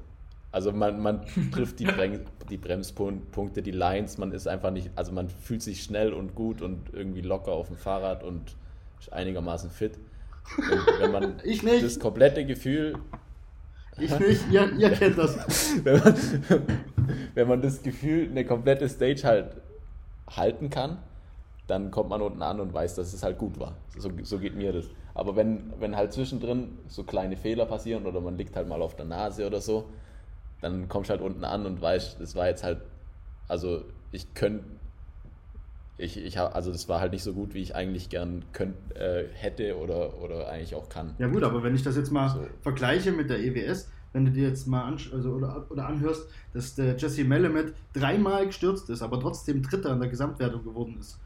also man, man trifft die, Brem die Bremspunkte, die Lines, man ist einfach nicht, also man fühlt sich schnell und gut und irgendwie locker auf dem Fahrrad und ist einigermaßen fit. Und wenn man Ich nicht. das komplette Gefühl, Ich nicht. Ihr, ihr kennt das. wenn man, wenn man das Gefühl, eine komplette Stage halt halten kann, dann kommt man unten an und weiß, dass es halt gut war. So, so geht mir das. Aber wenn, wenn halt zwischendrin so kleine Fehler passieren oder man liegt halt mal auf der Nase oder so, dann kommst du halt unten an und weißt, das war jetzt halt, also ich könnte, ich, ich hab, also das war halt nicht so gut, wie ich eigentlich gern könnt, äh, hätte oder, oder eigentlich auch kann. Ja gut, aber wenn ich das jetzt mal So. vergleiche mit der EWS, wenn du dir jetzt mal ansch also, oder, oder anhörst, dass der Jesse Melamed dreimal gestürzt ist, aber trotzdem Dritter in der Gesamtwertung geworden ist.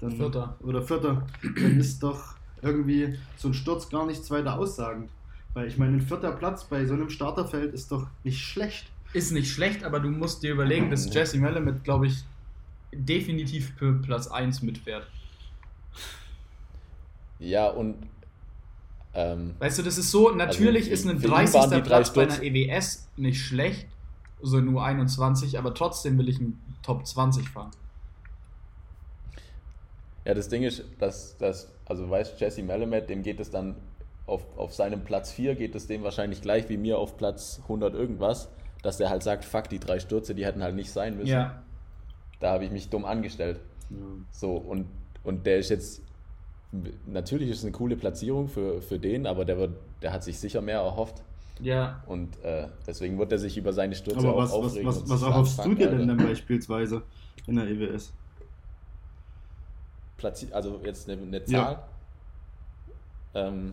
Dann, Vierter. Oder Vierter, dann ist doch irgendwie so ein Sturz gar nichts weiter aussagend. Weil ich meine, ein vierter Platz bei so einem Starterfeld ist doch nicht schlecht. Ist nicht schlecht, aber du musst dir überlegen, dass Jesse Melamed, glaube ich, definitiv für Platz 1 mitfährt. Ja, und ähm, Weißt du, das ist so, natürlich Also, ist ein für ihn 30. waren die drei Platz bei einer EWS nicht schlecht, so nur 21, aber trotzdem will ich einen Top 20 fahren. Ja, das Ding ist, dass, dass also weißt Jesse Melamed, dem geht es dann auf, auf seinem Platz 4 geht es dem wahrscheinlich gleich wie mir auf Platz 100 irgendwas, dass der halt sagt, fuck, die drei Stürze, die hätten halt nicht sein müssen. Ja. Da habe ich mich dumm angestellt. So, und, und der ist jetzt, natürlich ist es eine coole Platzierung für, für den, aber der, wird, der hat sich sicher mehr erhofft. Ja. Und äh, deswegen wird er sich über seine Stürze Aber auch was, was, aufregen. was, was sagen, erhoffst du dir denn dann beispielsweise in der EWS? Platzi also jetzt eine, eine Ja. Zahl. Ähm,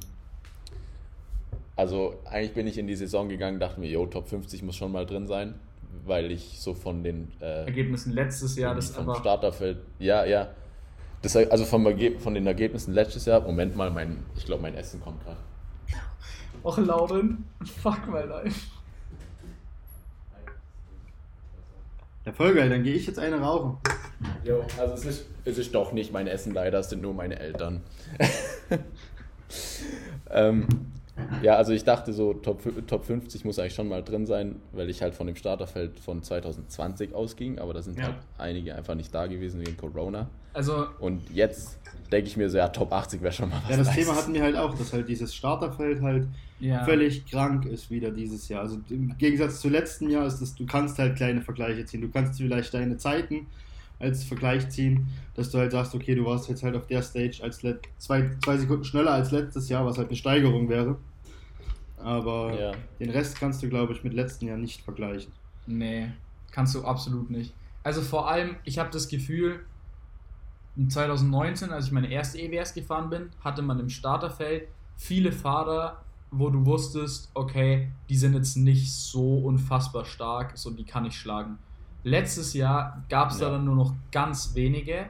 also eigentlich bin ich in die Saison gegangen, dachte mir, yo, Top 50 muss schon mal drin sein, weil ich so von den äh, Ergebnissen letztes Jahr, das vom aber. Starterfeld, ja, ja. Das, also vom Ergeb von den Ergebnissen letztes Jahr, Moment mal, mein, ich glaube mein Essen kommt gerade. Och, Lauren. Fuck my life. Ja, voll geil, dann gehe ich jetzt eine rauchen. Jo, also es ist, es ist doch nicht mein Essen leider, es sind nur meine Eltern. ähm, ja, also ich dachte so, Top, Top 50 muss eigentlich schon mal drin sein, weil ich halt von dem Starterfeld von 2020 ausging, aber da sind Ja. halt einige einfach nicht da gewesen wegen Corona. Also, Und jetzt denke ich mir so, ja, Top 80 wäre schon mal was. Ja, das Nices. Thema hatten wir halt auch, dass halt dieses Starterfeld halt ja. völlig krank ist wieder dieses Jahr. Also im Gegensatz zu letzten Jahr ist es, du kannst halt kleine Vergleiche ziehen. Du kannst vielleicht deine Zeiten als Vergleich ziehen, dass du halt sagst, okay, du warst jetzt halt auf der Stage als zwei, zwei Sekunden schneller als letztes Jahr, was halt eine Steigerung wäre. Aber Ja. den Rest kannst du, glaube ich, mit letzten Jahr nicht vergleichen. Nee, kannst du absolut nicht. Also vor allem, ich habe das Gefühl, in 2019, als ich meine erste EWS gefahren bin, hatte man im Starterfeld viele Fahrer, wo du wusstest, okay, die sind jetzt nicht so unfassbar stark, so die kann ich schlagen. Letztes Jahr gab es Ja. da dann nur noch ganz wenige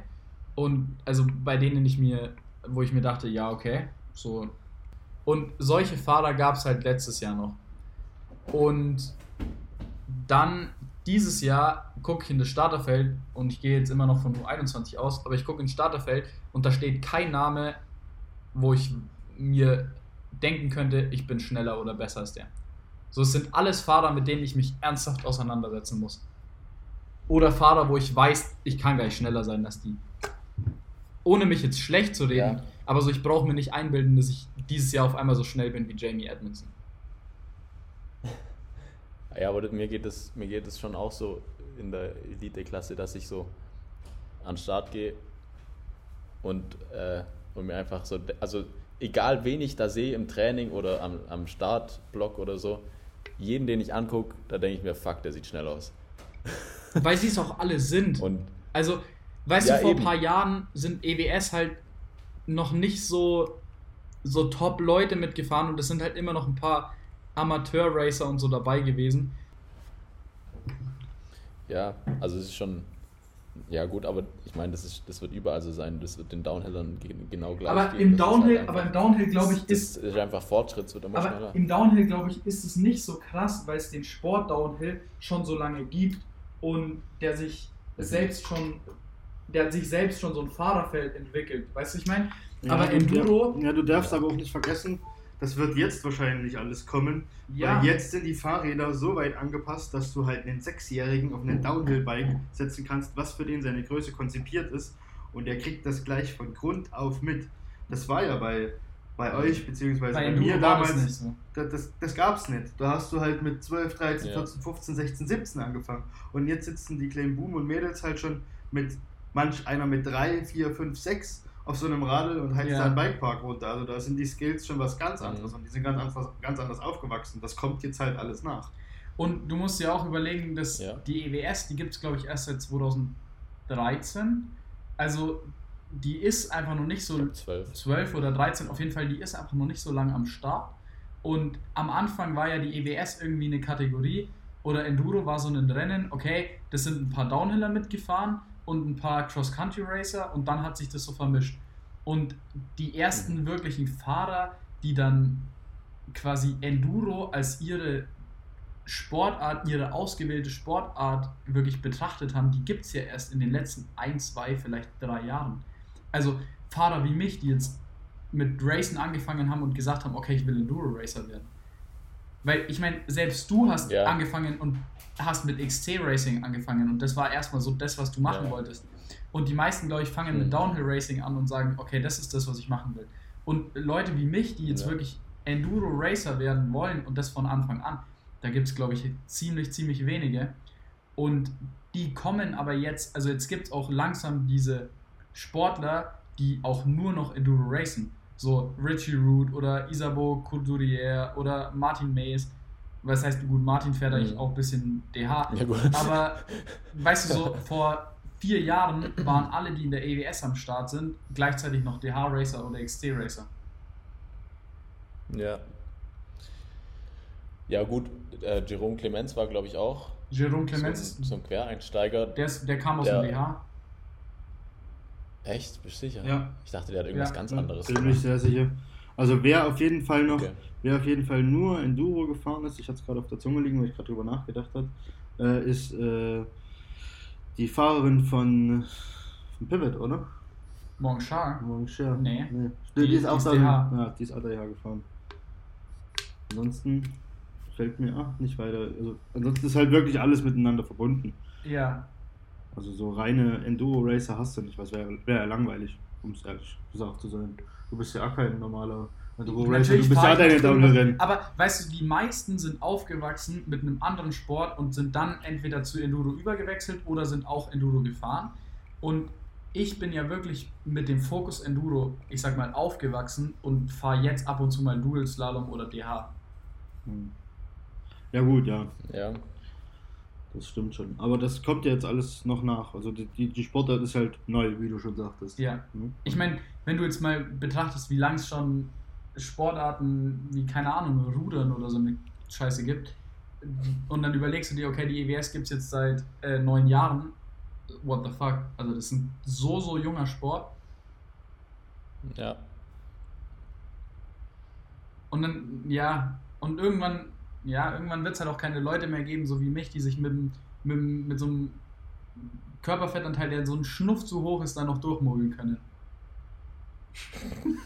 und also bei denen ich mir, wo ich mir dachte, ja, okay, so. Und solche Fahrer gab es halt letztes Jahr noch. Und dann dieses Jahr gucke ich in das Starterfeld und ich gehe jetzt immer noch von U21 aus, aber ich gucke ins Starterfeld und da steht kein Name, wo ich mir denken könnte, ich bin schneller oder besser als der. So, es sind alles Fahrer, mit denen ich mich ernsthaft auseinandersetzen muss. Oder Fahrer, wo ich weiß, ich kann gleich schneller sein als die. Ohne mich jetzt schlecht zu reden, Ja. Aber so ich brauche mir nicht einbilden, dass ich dieses Jahr auf einmal so schnell bin wie Jamie Edmondson. Ja, aber mir geht es mir geht es schon auch so in der Elite-Klasse, dass ich so an den Start gehe und, äh, und mir einfach so, also egal wen ich da sehe im Training oder am, am Startblock oder so, jeden, den ich angucke, da denke ich mir, fuck, der sieht schnell aus. Weil sie es auch alle sind. Und Also, weißt Ja, du, vor eben. ein paar Jahren sind EWS halt noch nicht so, so Top-Leute mitgefahren und es sind halt immer noch ein paar Amateur-Racer und so dabei gewesen. ja, also es ist schon Ja, gut, aber ich meine, das, ist, das wird überall so sein. Das wird den Downhillern ge- genau gleich Aber gehen. im Das ist Downhill, halt aber im Downhill, glaube ich, das ist ist einfach Fortschritt, wird immer Aber schneller. im Downhill, glaube ich, ist es nicht so krass, weil es den Sport Downhill schon so lange gibt und der sich selbst schon, der sich selbst schon so ein Fahrerfeld entwickelt. Weißt du, ich meine? aber du, Enduro- Ja, du darfst aber auch nicht vergessen, das wird jetzt wahrscheinlich alles kommen. Ja. Weil jetzt sind die Fahrräder so weit angepasst, dass du halt einen Sechsjährigen auf einen Downhill-Bike setzen kannst, was für den seine Größe konzipiert ist. Und der kriegt das gleich von Grund auf mit. Das war ja bei, bei euch, beziehungsweise bei, Bei mir damals. nicht so. Das, das, das gab es nicht. Da hast du halt mit 12, 13, Ja. 14, 15, 16, 17 angefangen. Und jetzt sitzen die kleinen Boom und Mädels halt schon mit manch einer mit 3, 4, 5, 6 auf so einem Radl und heizt Ja. da einen Bikepark runter. Also da sind die Skills schon was ganz Mhm. anderes und die sind ganz anders, ganz anders aufgewachsen. Das kommt jetzt halt alles nach. Und du musst dir auch überlegen, dass Ja. die EWS, die gibt es, glaube ich, erst seit 2013. Also die ist einfach noch nicht so 12. 12 oder 13, auf jeden Fall, die ist einfach noch nicht so lange am Start. Und am Anfang war ja die EWS irgendwie eine Kategorie oder Enduro war so ein Rennen, okay, das sind ein paar Downhiller mitgefahren und ein paar Cross-Country-Racer und dann hat sich das so vermischt. Und die ersten wirklichen Fahrer, die dann quasi Enduro als ihre Sportart, ihre ausgewählte Sportart wirklich betrachtet haben, die gibt es ja erst in den letzten ein, zwei, vielleicht drei Jahren. Also Fahrer wie mich, die jetzt mit Racen angefangen haben und gesagt haben, okay, ich will Enduro-Racer werden. Weil ich meine, selbst du hast Ja. angefangen und hast mit XC-Racing angefangen und das war erstmal so das, was du machen Ja. wolltest. Und die meisten, glaube ich, fangen Mhm. mit Downhill-Racing an und sagen, okay, das ist das, was ich machen will. Und Leute wie mich, die jetzt Ja. wirklich Enduro-Racer werden wollen und das von Anfang an, da gibt es, glaube ich, ziemlich, ziemlich wenige. Und die kommen aber jetzt, also jetzt gibt es auch langsam diese Sportler, die auch nur noch Enduro racen. So Richie Root oder Isabeau Couturier oder Martin Mays. Was heißt, gut, Martin fährt eigentlich Mhm. auch ein bisschen DH. Ja. Aber weißt du, so vor vier Jahren waren alle, die in der EWS am Start sind, gleichzeitig noch DH-Racer oder XT-Racer. Ja. Ja, gut, äh, Jerome Clemens war, glaube ich, auch Jerome so ein, Clemens, so ein Quereinsteiger. der, ist, der kam aus Der- dem DH. Echt? Bist du sicher? Ja. Ich dachte, der hat irgendwas Ja. ganz anderes. Ziemlich sehr sicher. Also wer auf jeden Fall noch, Okay. wer auf jeden Fall nur Enduro gefahren ist, ich hatte es gerade auf der Zunge liegen, weil ich gerade drüber nachgedacht habe, äh, ist äh, die Fahrerin von, von Pivot, oder? Monchar. Moncher. Nee. nee. Die- Die, ist die auch ist da, DH. ja, die ist auch DH gefahren. Ansonsten fällt mir ach, nicht weiter. Also, ansonsten ist halt wirklich alles miteinander verbunden. Ja, Also so reine Enduro-Racer hast du nicht, was wäre wär ja langweilig, um es ehrlich gesagt zu sein. Du bist ja auch kein normaler Enduro-Racer, du bist ja ich deine. Downhill-Rennen. Aber weißt du, die meisten sind aufgewachsen mit einem anderen Sport und sind dann entweder zu Enduro übergewechselt oder sind auch Enduro gefahren. Und ich bin ja wirklich mit dem Fokus Enduro, ich sag mal, aufgewachsen und fahre jetzt ab und zu mal Dual Slalom oder DH. Hm. Ja gut, ja, Ja. Das stimmt schon. Aber das kommt ja jetzt alles noch nach. Also die, die, die Sportart ist halt neu, wie du schon sagtest. Ja. Hm? Ich meine, wenn du jetzt mal betrachtest, wie lange es schon Sportarten wie, keine Ahnung, Rudern oder so eine Scheiße gibt, und dann überlegst du dir, okay, die EWS gibt es jetzt seit äh, neun Jahren, what the fuck? Also, das ist ein so, so junger Sport. Ja. Und dann, ja, und irgendwann, ja, irgendwann wird es halt auch keine Leute mehr geben, so wie mich, die sich mit, mit, mit so einem Körperfettanteil, der so ein Schnuff zu hoch ist, dann noch durchmogeln können.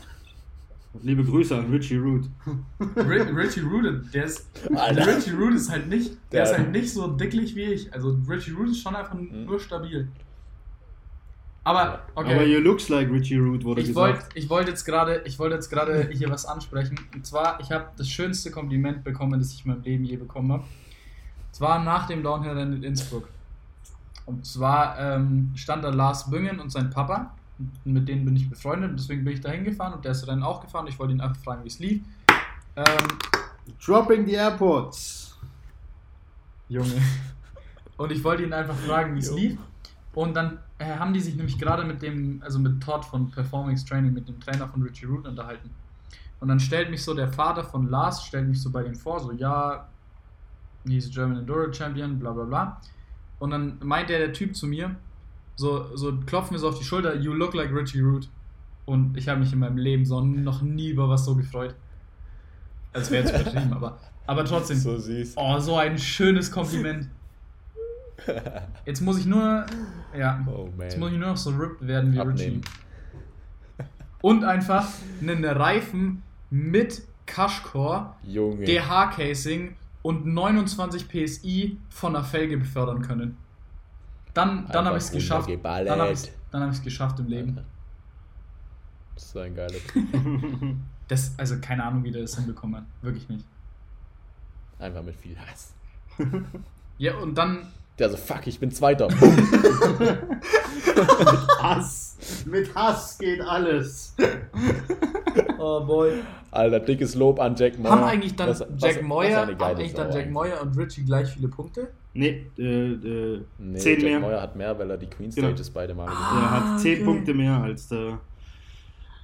Liebe Grüße an Richie Root. Ri- Richie Root, der ist. Alter. Richie Root ist halt nicht. Der, Der- ist halt nicht so dicklich wie ich. Also Richie Root ist schon einfach Mhm. nur stabil. Aber, okay. Aber you looks like Richie Root, wurde ich wollte gesagt. ich wollt jetzt gerade ich wollte jetzt gerade hier was ansprechen. Und zwar, ich habe das schönste Kompliment bekommen, das ich in meinem Leben je bekommen habe. Zwar nach dem Downhill-Rennen in Innsbruck. Und zwar ähm, stand da Lars Büngen und sein Papa. Und Mit denen bin ich befreundet, und deswegen bin ich da hingefahren und der ist dann auch gefahren. Ich wollte ihn einfach fragen, wie es lief. Ähm, Dropping the airports. Junge. Und ich wollte ihn einfach fragen, wie es lief. Und dann haben die sich nämlich gerade mit dem, also mit Todd von Performance Training, mit dem Trainer von Richie Root unterhalten. Und dann stellt mich so der Vater von Lars, stellt mich so bei dem vor, so, ja, he's German Enduro Champion, bla bla bla. Und dann meinte der Typ zu mir, so, so klopfen wir so auf die Schulter, you look like Richie Root. Und ich habe mich in meinem Leben so noch nie über was so gefreut. Das wäre jetzt übertrieben, aber, aber trotzdem. So süß. Oh, so ein schönes Kompliment. Jetzt muss ich nur, ja, Oh jetzt muss ich nur noch so ripped werden wie Abnehmen. Richie. Und einfach einen Reifen mit Cashcore. DH-Casing und 29 PSI von der Felge befördern können. Dann, dann habe ich es geschafft. Dann habe ich es hab geschafft im Leben. Das ist ein geiler. Das, also keine Ahnung, wie der das hinbekommen hat. Wirklich nicht. Einfach mit viel Hass. Ja, und dann, Der so, fuck, ich bin Zweiter. Hass. Mit Hass geht alles. oh boy. Alter, dickes Lob an Jack Moyer. Haben eigentlich dann Was- was- Jack was Moyer, eine haben eigentlich dann Jack Moyer und Richie gleich viele Punkte? Nee, äh, äh, Nee, 10 Jack mehr. Moyer hat mehr, weil er die Queen Genau. Stages beide Mal Er gewonnen Ah, hat 10 okay. Punkte mehr als der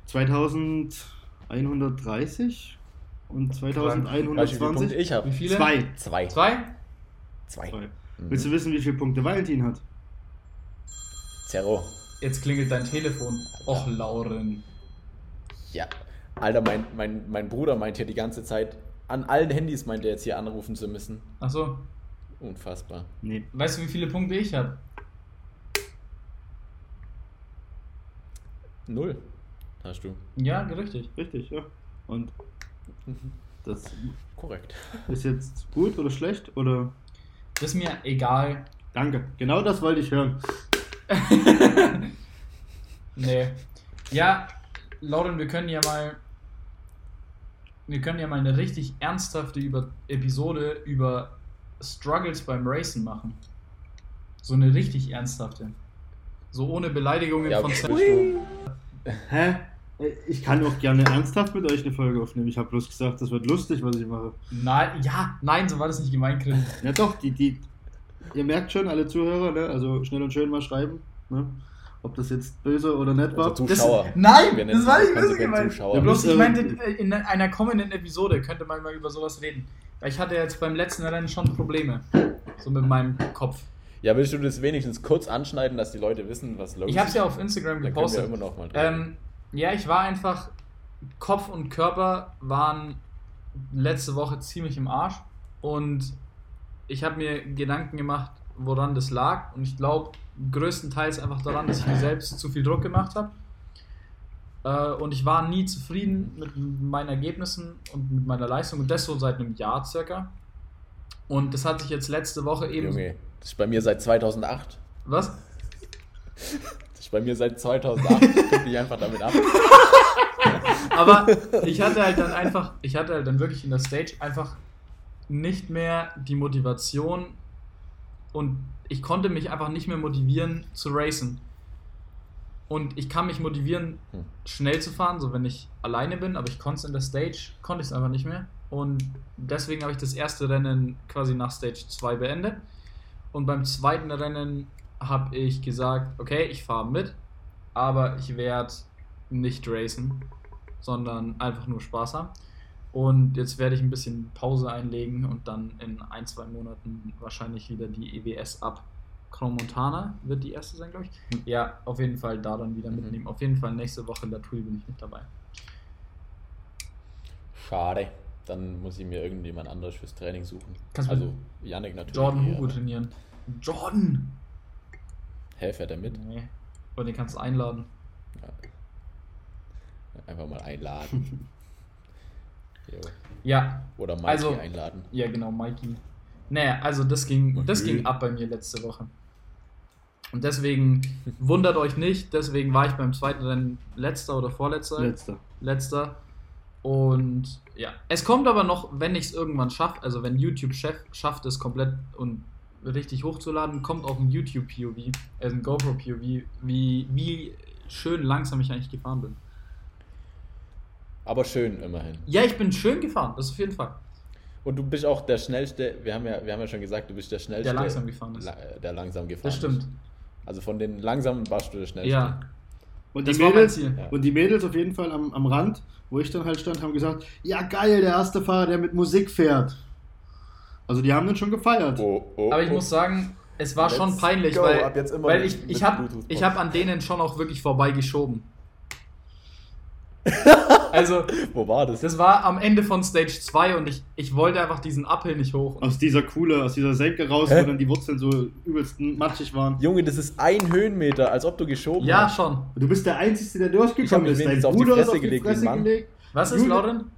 2130 und hat. Weißt du, wie viele Punkte 2120. ich habe? Wie viele? Zwei. Zwei. Zwei? Zwei. Zwei. Mhm. Willst du wissen, wie viele Punkte Valentin hat? Zero. Jetzt klingelt dein Telefon. Och, Lauren. Ja. Alter, mein, mein, mein Bruder meint hier die ganze Zeit, an allen Handys meint er jetzt hier anrufen zu müssen. Achso. Unfassbar. Nee. Weißt du, wie viele Punkte ich habe? Null. Hast du. Ja, richtig. Richtig, ja. Und das Korrekt. ist jetzt gut oder schlecht oder. Das ist mir egal. Danke. Genau das wollte ich hören. Nee. Ja, Lauren, wir können ja mal. Wir können ja mal eine richtig ernsthafte über Episode über Struggles beim Racen machen. So eine richtig ernsthafte. So ohne Beleidigungen Ja, von Hä? Ich kann auch gerne ernsthaft mit euch eine Folge aufnehmen. Ich habe bloß gesagt, das wird lustig, was ich mache. Nein, ja, nein, so war das nicht gemeint, Chris. Ja doch, die, die, ihr merkt schon, alle Zuhörer, ne? also schnell und schön mal schreiben, ne? ob das jetzt böse oder nett war. unser Zuschauer. Das, nein, das war nicht böse gemeint. Zuschauer. Ja, Bloß, ich äh, meinte, in einer kommenden Episode könnte man mal über sowas reden. Weil ich hatte jetzt beim letzten Rennen schon Probleme. So mit meinem Kopf. Ja, willst du das wenigstens kurz anschneiden, dass die Leute wissen, was los Ich habe es ja auf Instagram Dann können wir gepostet. immer noch mal drüber Ähm, ja, ich war einfach, Kopf und Körper waren letzte Woche ziemlich im Arsch und ich habe mir Gedanken gemacht, woran das lag und ich glaube größtenteils einfach daran, dass ich mir selbst zu viel Druck gemacht habe. Äh, und ich war nie zufrieden mit meinen Ergebnissen und mit meiner Leistung und das so seit einem Jahr circa. Und das hat sich jetzt letzte Woche eben. Junge, das ist bei mir seit 2008. Was? Ist bei mir seit 2008. Guck dich einfach damit ab. Aber ich hatte halt dann einfach, ich hatte halt dann wirklich in der Stage einfach nicht mehr die Motivation und ich konnte mich einfach nicht mehr motivieren zu racen. Und ich kann mich motivieren, Hm. schnell zu fahren, so wenn ich alleine bin, aber ich konnte es in der Stage, konnte ich es einfach nicht mehr. Und deswegen habe ich das erste Rennen quasi nach Stage 2 beendet. Und beim zweiten Rennen habe ich gesagt, okay, ich fahre mit, aber ich werde nicht racen, sondern einfach nur Spaß haben. Und jetzt werde ich ein bisschen Pause einlegen und dann in ein, zwei Monaten wahrscheinlich wieder die EWS ab. Chromontana wird die erste sein, glaube ich. Ja, auf jeden Fall da dann wieder Mhm. mitnehmen. Auf jeden Fall nächste Woche in der Tour bin ich nicht dabei. Schade. Dann muss ich mir irgendjemand anderes fürs Training suchen. Kannst also, Yannick natürlich. Jordan Hugo trainieren. Jordan! Hä, fährt er mit? Nee. Und den kannst du einladen. Ja. Einfach mal einladen. jo. Ja, Oder Mikey Also- einladen. ja genau, Mikey. Naja, also das ging, das Okay. ging ab bei mir letzte Woche. Und deswegen wundert euch nicht, deswegen war ich beim zweiten Rennen letzter oder vorletzter. Letzter. letzter. Und ja, es kommt aber noch, wenn ich es irgendwann schaffe, also wenn YouTube Chef schafft es komplett und richtig hochzuladen, kommt auch ein YouTube POV, also ein GoPro POV, wie, wie schön langsam ich eigentlich gefahren bin. Aber schön immerhin. Ja, ich bin schön gefahren, das auf jeden Fall. Und du bist auch der schnellste, wir haben ja, wir haben ja schon gesagt, du bist der schnellste. Der langsam gefahren ist. La äh, der langsam gefahren Das stimmt. ist. Also von den langsamen warst du der schnellste. Ja, Und das die, Mädels. Ja. und die Mädels auf jeden Fall am, am Rand, wo ich dann halt stand, haben gesagt, ja geil, der erste Fahrer, der mit Musik fährt. Also die haben dann schon gefeiert. Oh, oh, Aber ich oh. muss sagen, es war schon Let's peinlich, go. weil, Ab jetzt immer weil mit- ich, ich habe ich hab an denen schon auch wirklich vorbeigeschoben. also, Wo war das? das war am Ende von Stage 2 und ich, ich wollte einfach diesen Uphill nicht hoch. Aus dieser Kuhle, aus dieser Senke raus, Hä? wo dann die Wurzeln so übelst matschig waren. Junge, das ist ein Höhenmeter, als ob du geschoben Ja, hast. schon. Du bist der Einzige, der durchgekommen ist. Dein wenigstens auf die Bruder ist Fresse auf die gelegt, Fresse Mann. gelegt. Was ist, Lauren?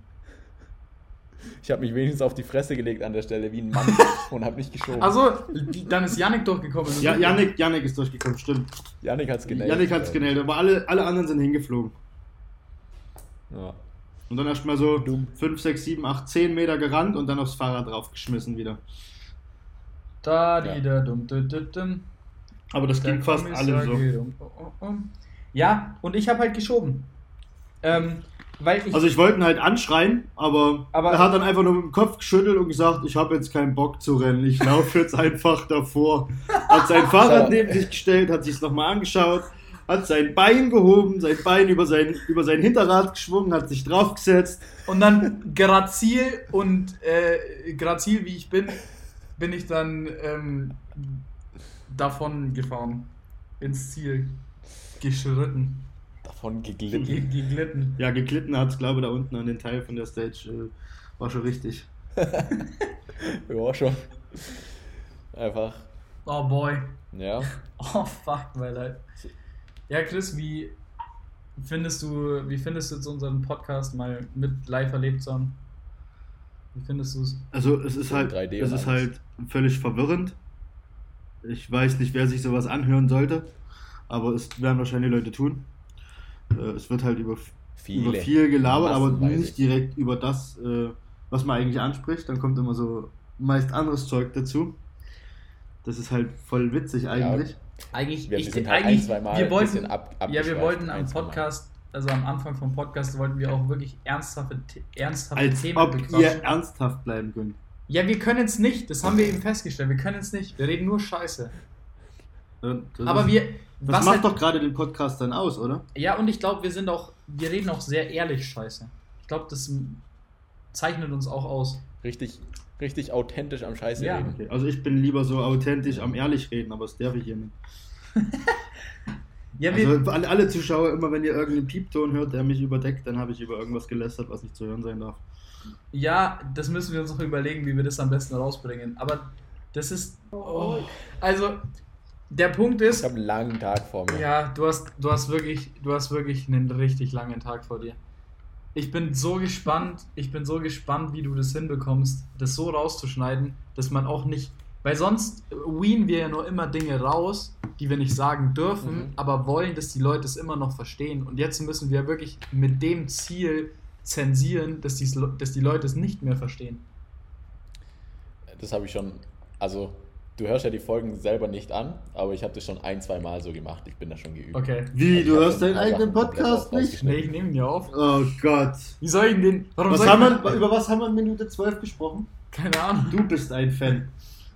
Ich habe mich wenigstens auf die Fresse gelegt an der Stelle wie ein Mann und habe nicht geschoben. Also, dann ist Yannick durchgekommen. Ja, Yannick, Yannick ist durchgekommen, stimmt. Janik hat's genäht. Yannick hat es genäht, aber alle, alle anderen sind hingeflogen. Ja. Und dann erst mal so Dumm. 5, 6, 7, 8, 10 Meter gerannt und dann aufs Fahrrad draufgeschmissen wieder. Da, Ja. die, da, dumm, dum, dum, dum. Aber das ging fast alle so. geht um. Oh, oh, oh. Ja, und ich habe halt geschoben. Ähm, weil ich. Also ich wollte ihn halt anschreien, aber, Aber- er hat dann einfach nur mit dem Kopf geschüttelt und gesagt, ich habe jetzt keinen Bock zu rennen, ich laufe jetzt einfach davor. Hat sein Fahrrad neben sich gestellt, hat sich es nochmal angeschaut, hat sein Bein gehoben, sein Bein über sein, über sein Hinterrad geschwungen, hat sich draufgesetzt. und dann grazil und äh, grazil wie ich bin, bin ich dann ähm, davon gefahren. Ins Ziel. Geschritten. Davon Ge geglitten. geglitten. Ja, geglitten hat es, glaube ich, da unten an den Teil von der Stage. Äh, war schon richtig. ja, schon. Einfach. Oh boy. Ja. Oh fuck, my life. Ja, Chris, wie findest du, wie findest du jetzt unseren Podcast mal mit live erlebt zu haben? Wie findest du es? Also es ist So halt, 3D es ist halt völlig verwirrend. Ich weiß nicht, wer sich sowas anhören sollte, aber es werden wahrscheinlich Leute tun. Äh, Es wird halt über, Viele. über viel gelabert, aber nicht direkt über das, äh, was man eigentlich anspricht. Dann kommt immer so meist anderes Zeug dazu. Das ist halt voll witzig eigentlich. Eigentlich, Wir, ich, wir sind halt eigentlich ein, zwei Mal wir wollten, ab, ja, wir wollten am. Podcast, also am Anfang vom Podcast wollten wir auch wirklich ernsthafte, ernsthafte Als Themen ob bequatschen. ihr ernsthaft bleiben könnt. Ja, wir können es nicht, das haben wir eben festgestellt, wir können es nicht, wir reden nur Scheiße. Ja, das Aber wir, Das was macht halt, doch gerade den Podcast dann aus, oder? ja und ich glaube, wir sind auch, wir reden auch sehr ehrlich Scheiße. Ich glaube, das zeichnet uns auch aus. Richtig, richtig authentisch am Scheiße Ja. reden. Okay. Also ich bin lieber so authentisch am ehrlich reden, aber das darf ich hier nicht. Ja, wir, Also alle, alle Zuschauer, immer wenn ihr irgendeinen Piepton hört, der mich überdeckt, dann habe ich über irgendwas gelästert, was nicht zu hören sein darf. Ja, das müssen wir uns noch überlegen, wie wir das am besten rausbringen. Aber das ist. Oh, also, der Punkt Ich ist. habe einen langen Tag vor mir. Ja, du hast, du hast wirklich, du hast wirklich einen richtig langen Tag vor dir. Ich bin so gespannt, ich bin so gespannt, wie du das hinbekommst, das so rauszuschneiden, dass man auch nicht. Weil sonst ween wir ja nur immer Dinge raus, die wir nicht sagen dürfen, Mhm. aber wollen, dass die Leute es immer noch verstehen. Und jetzt müssen wir wirklich mit dem Ziel zensieren, dass, die's, dass die Leute es nicht mehr verstehen. Das habe ich schon. Also, du hörst ja die Folgen selber nicht an, aber ich habe das schon ein, zwei Mal so gemacht. Ich bin da schon geübt. Okay. Wie, Also ich du hörst deinen eigenen Podcast nicht? Nee, ich nehme ihn ja auf. Oh Gott. Wie soll ich denn den. Warum Was soll haben ich wir, über was haben wir in Minute 12 gesprochen? Keine Ahnung. Du bist ein Fan.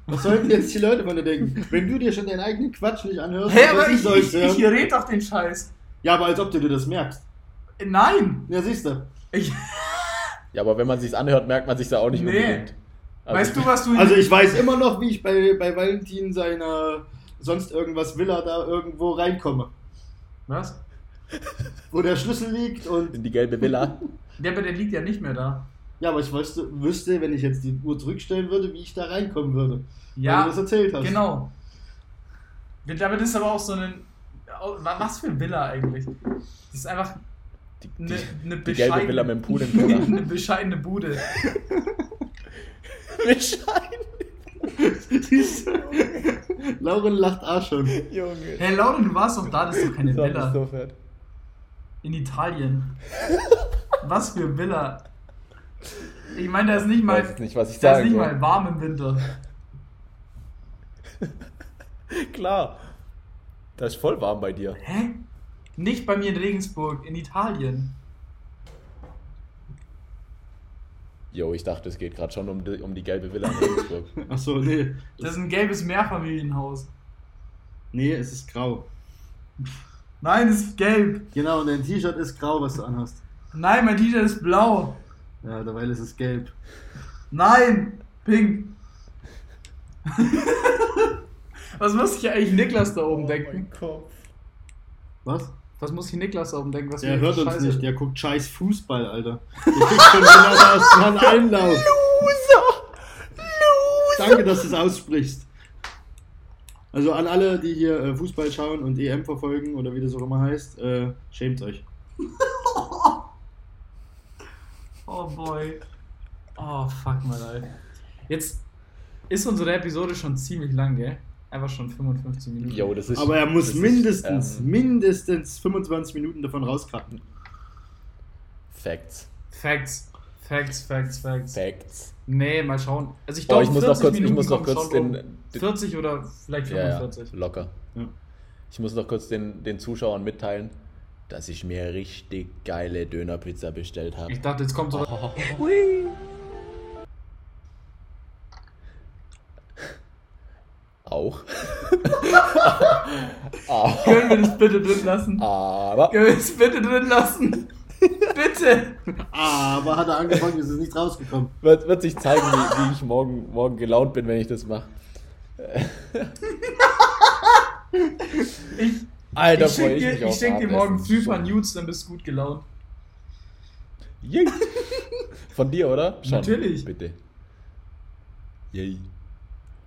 Was sollten jetzt die Leute von dir denken? Wenn du dir schon deinen eigenen Quatsch nicht anhörst, Hä, was aber ich, ich, ich red doch den Scheiß. Ja, aber als ob du dir das merkst. Nein! Ja, siehst du. Ich, Ja, aber wenn man sich's anhört, merkt man sich da auch nicht Nee. unbedingt. Also, weißt du, was du. Also ich weiß immer noch, wie ich bei, bei Valentin seiner sonst irgendwas Villa da irgendwo reinkomme. Was? Wo der Schlüssel liegt und... In die gelbe Villa. Der, aber der liegt ja nicht mehr da. Ja, aber ich wüsste, wüsste, wenn ich jetzt die Uhr zurückstellen würde, wie ich da reinkommen würde. Weil Ja, du das erzählt hast. genau. Damit ist aber auch so ein. Was für ein Villa eigentlich? Das ist einfach Die, eine, die, eine die gelbe Villa mit dem Pool im Keller. eine bescheidene Bude. Du? Lauren lacht auch schon. Junge. Hey Lauren, du warst doch da, das ist doch keine Villa. so fett. In Italien. Was für Villa. Ich meine, da ist nicht Ich mal. nicht, was ich Da ist nicht soll. mal warm im Winter. Klar. Das ist voll warm bei dir. Hä? Nicht bei mir in Regensburg, in Italien. Jo, ich dachte, es geht gerade schon um die, um die gelbe Villa in Regensburg. Achso, nee. Das ist ein gelbes Mehrfamilienhaus. Nee, es ist grau. Nein, es ist gelb. Genau, und dein T-Shirt ist grau, was du anhast. Nein, mein T-Shirt ist blau. Ja, derweil ist es gelb. Was muss sich eigentlich Niklas da oben denken? Kopf. Was? Was muss sich Niklas da oben denken? Was Der hört uns Scheiße- nicht, der guckt scheiß Fußball, Alter. Der kriegt schon wieder das mal einen Einlauf. Loser! Danke, dass du es aussprichst. Also an alle, die hier äh, Fußball schauen und EM verfolgen oder wie das auch immer heißt, äh, schämt euch. Oh boy. Oh fuck mal, Alter. Jetzt ist unsere Episode schon ziemlich lang, gell? Einfach schon 55 Minuten. Jo, das ist. Aber er muss das ist, mindestens, ähm, mindestens 25 Minuten davon rauskratzen. Facts. Facts. Facts, Facts, Facts. Facts. Nee, mal schauen. Also ich glaube, ich muss noch kurz, ich muss noch kurz den, den 40 oder vielleicht ja, ja, 45. locker. Ja. Ich muss noch kurz den, den Zuschauern mitteilen, dass ich mir richtig geile Dönerpizza bestellt habe. Ich dachte, jetzt kommt so. Auch. Können wir das bitte drin lassen? aber Können wir das bitte drin lassen? bitte! Aber hat er angefangen, ist es nicht rausgekommen. wird, wird sich zeigen, wie, wie ich morgen, morgen gelaunt bin, wenn ich das mache. Ich, Alter, ich schicke dir, ich schick dir morgen paar Nudes, dann bist du gut gelaunt. Yay. Von dir, oder? Schon. Natürlich. Bitte. Yay.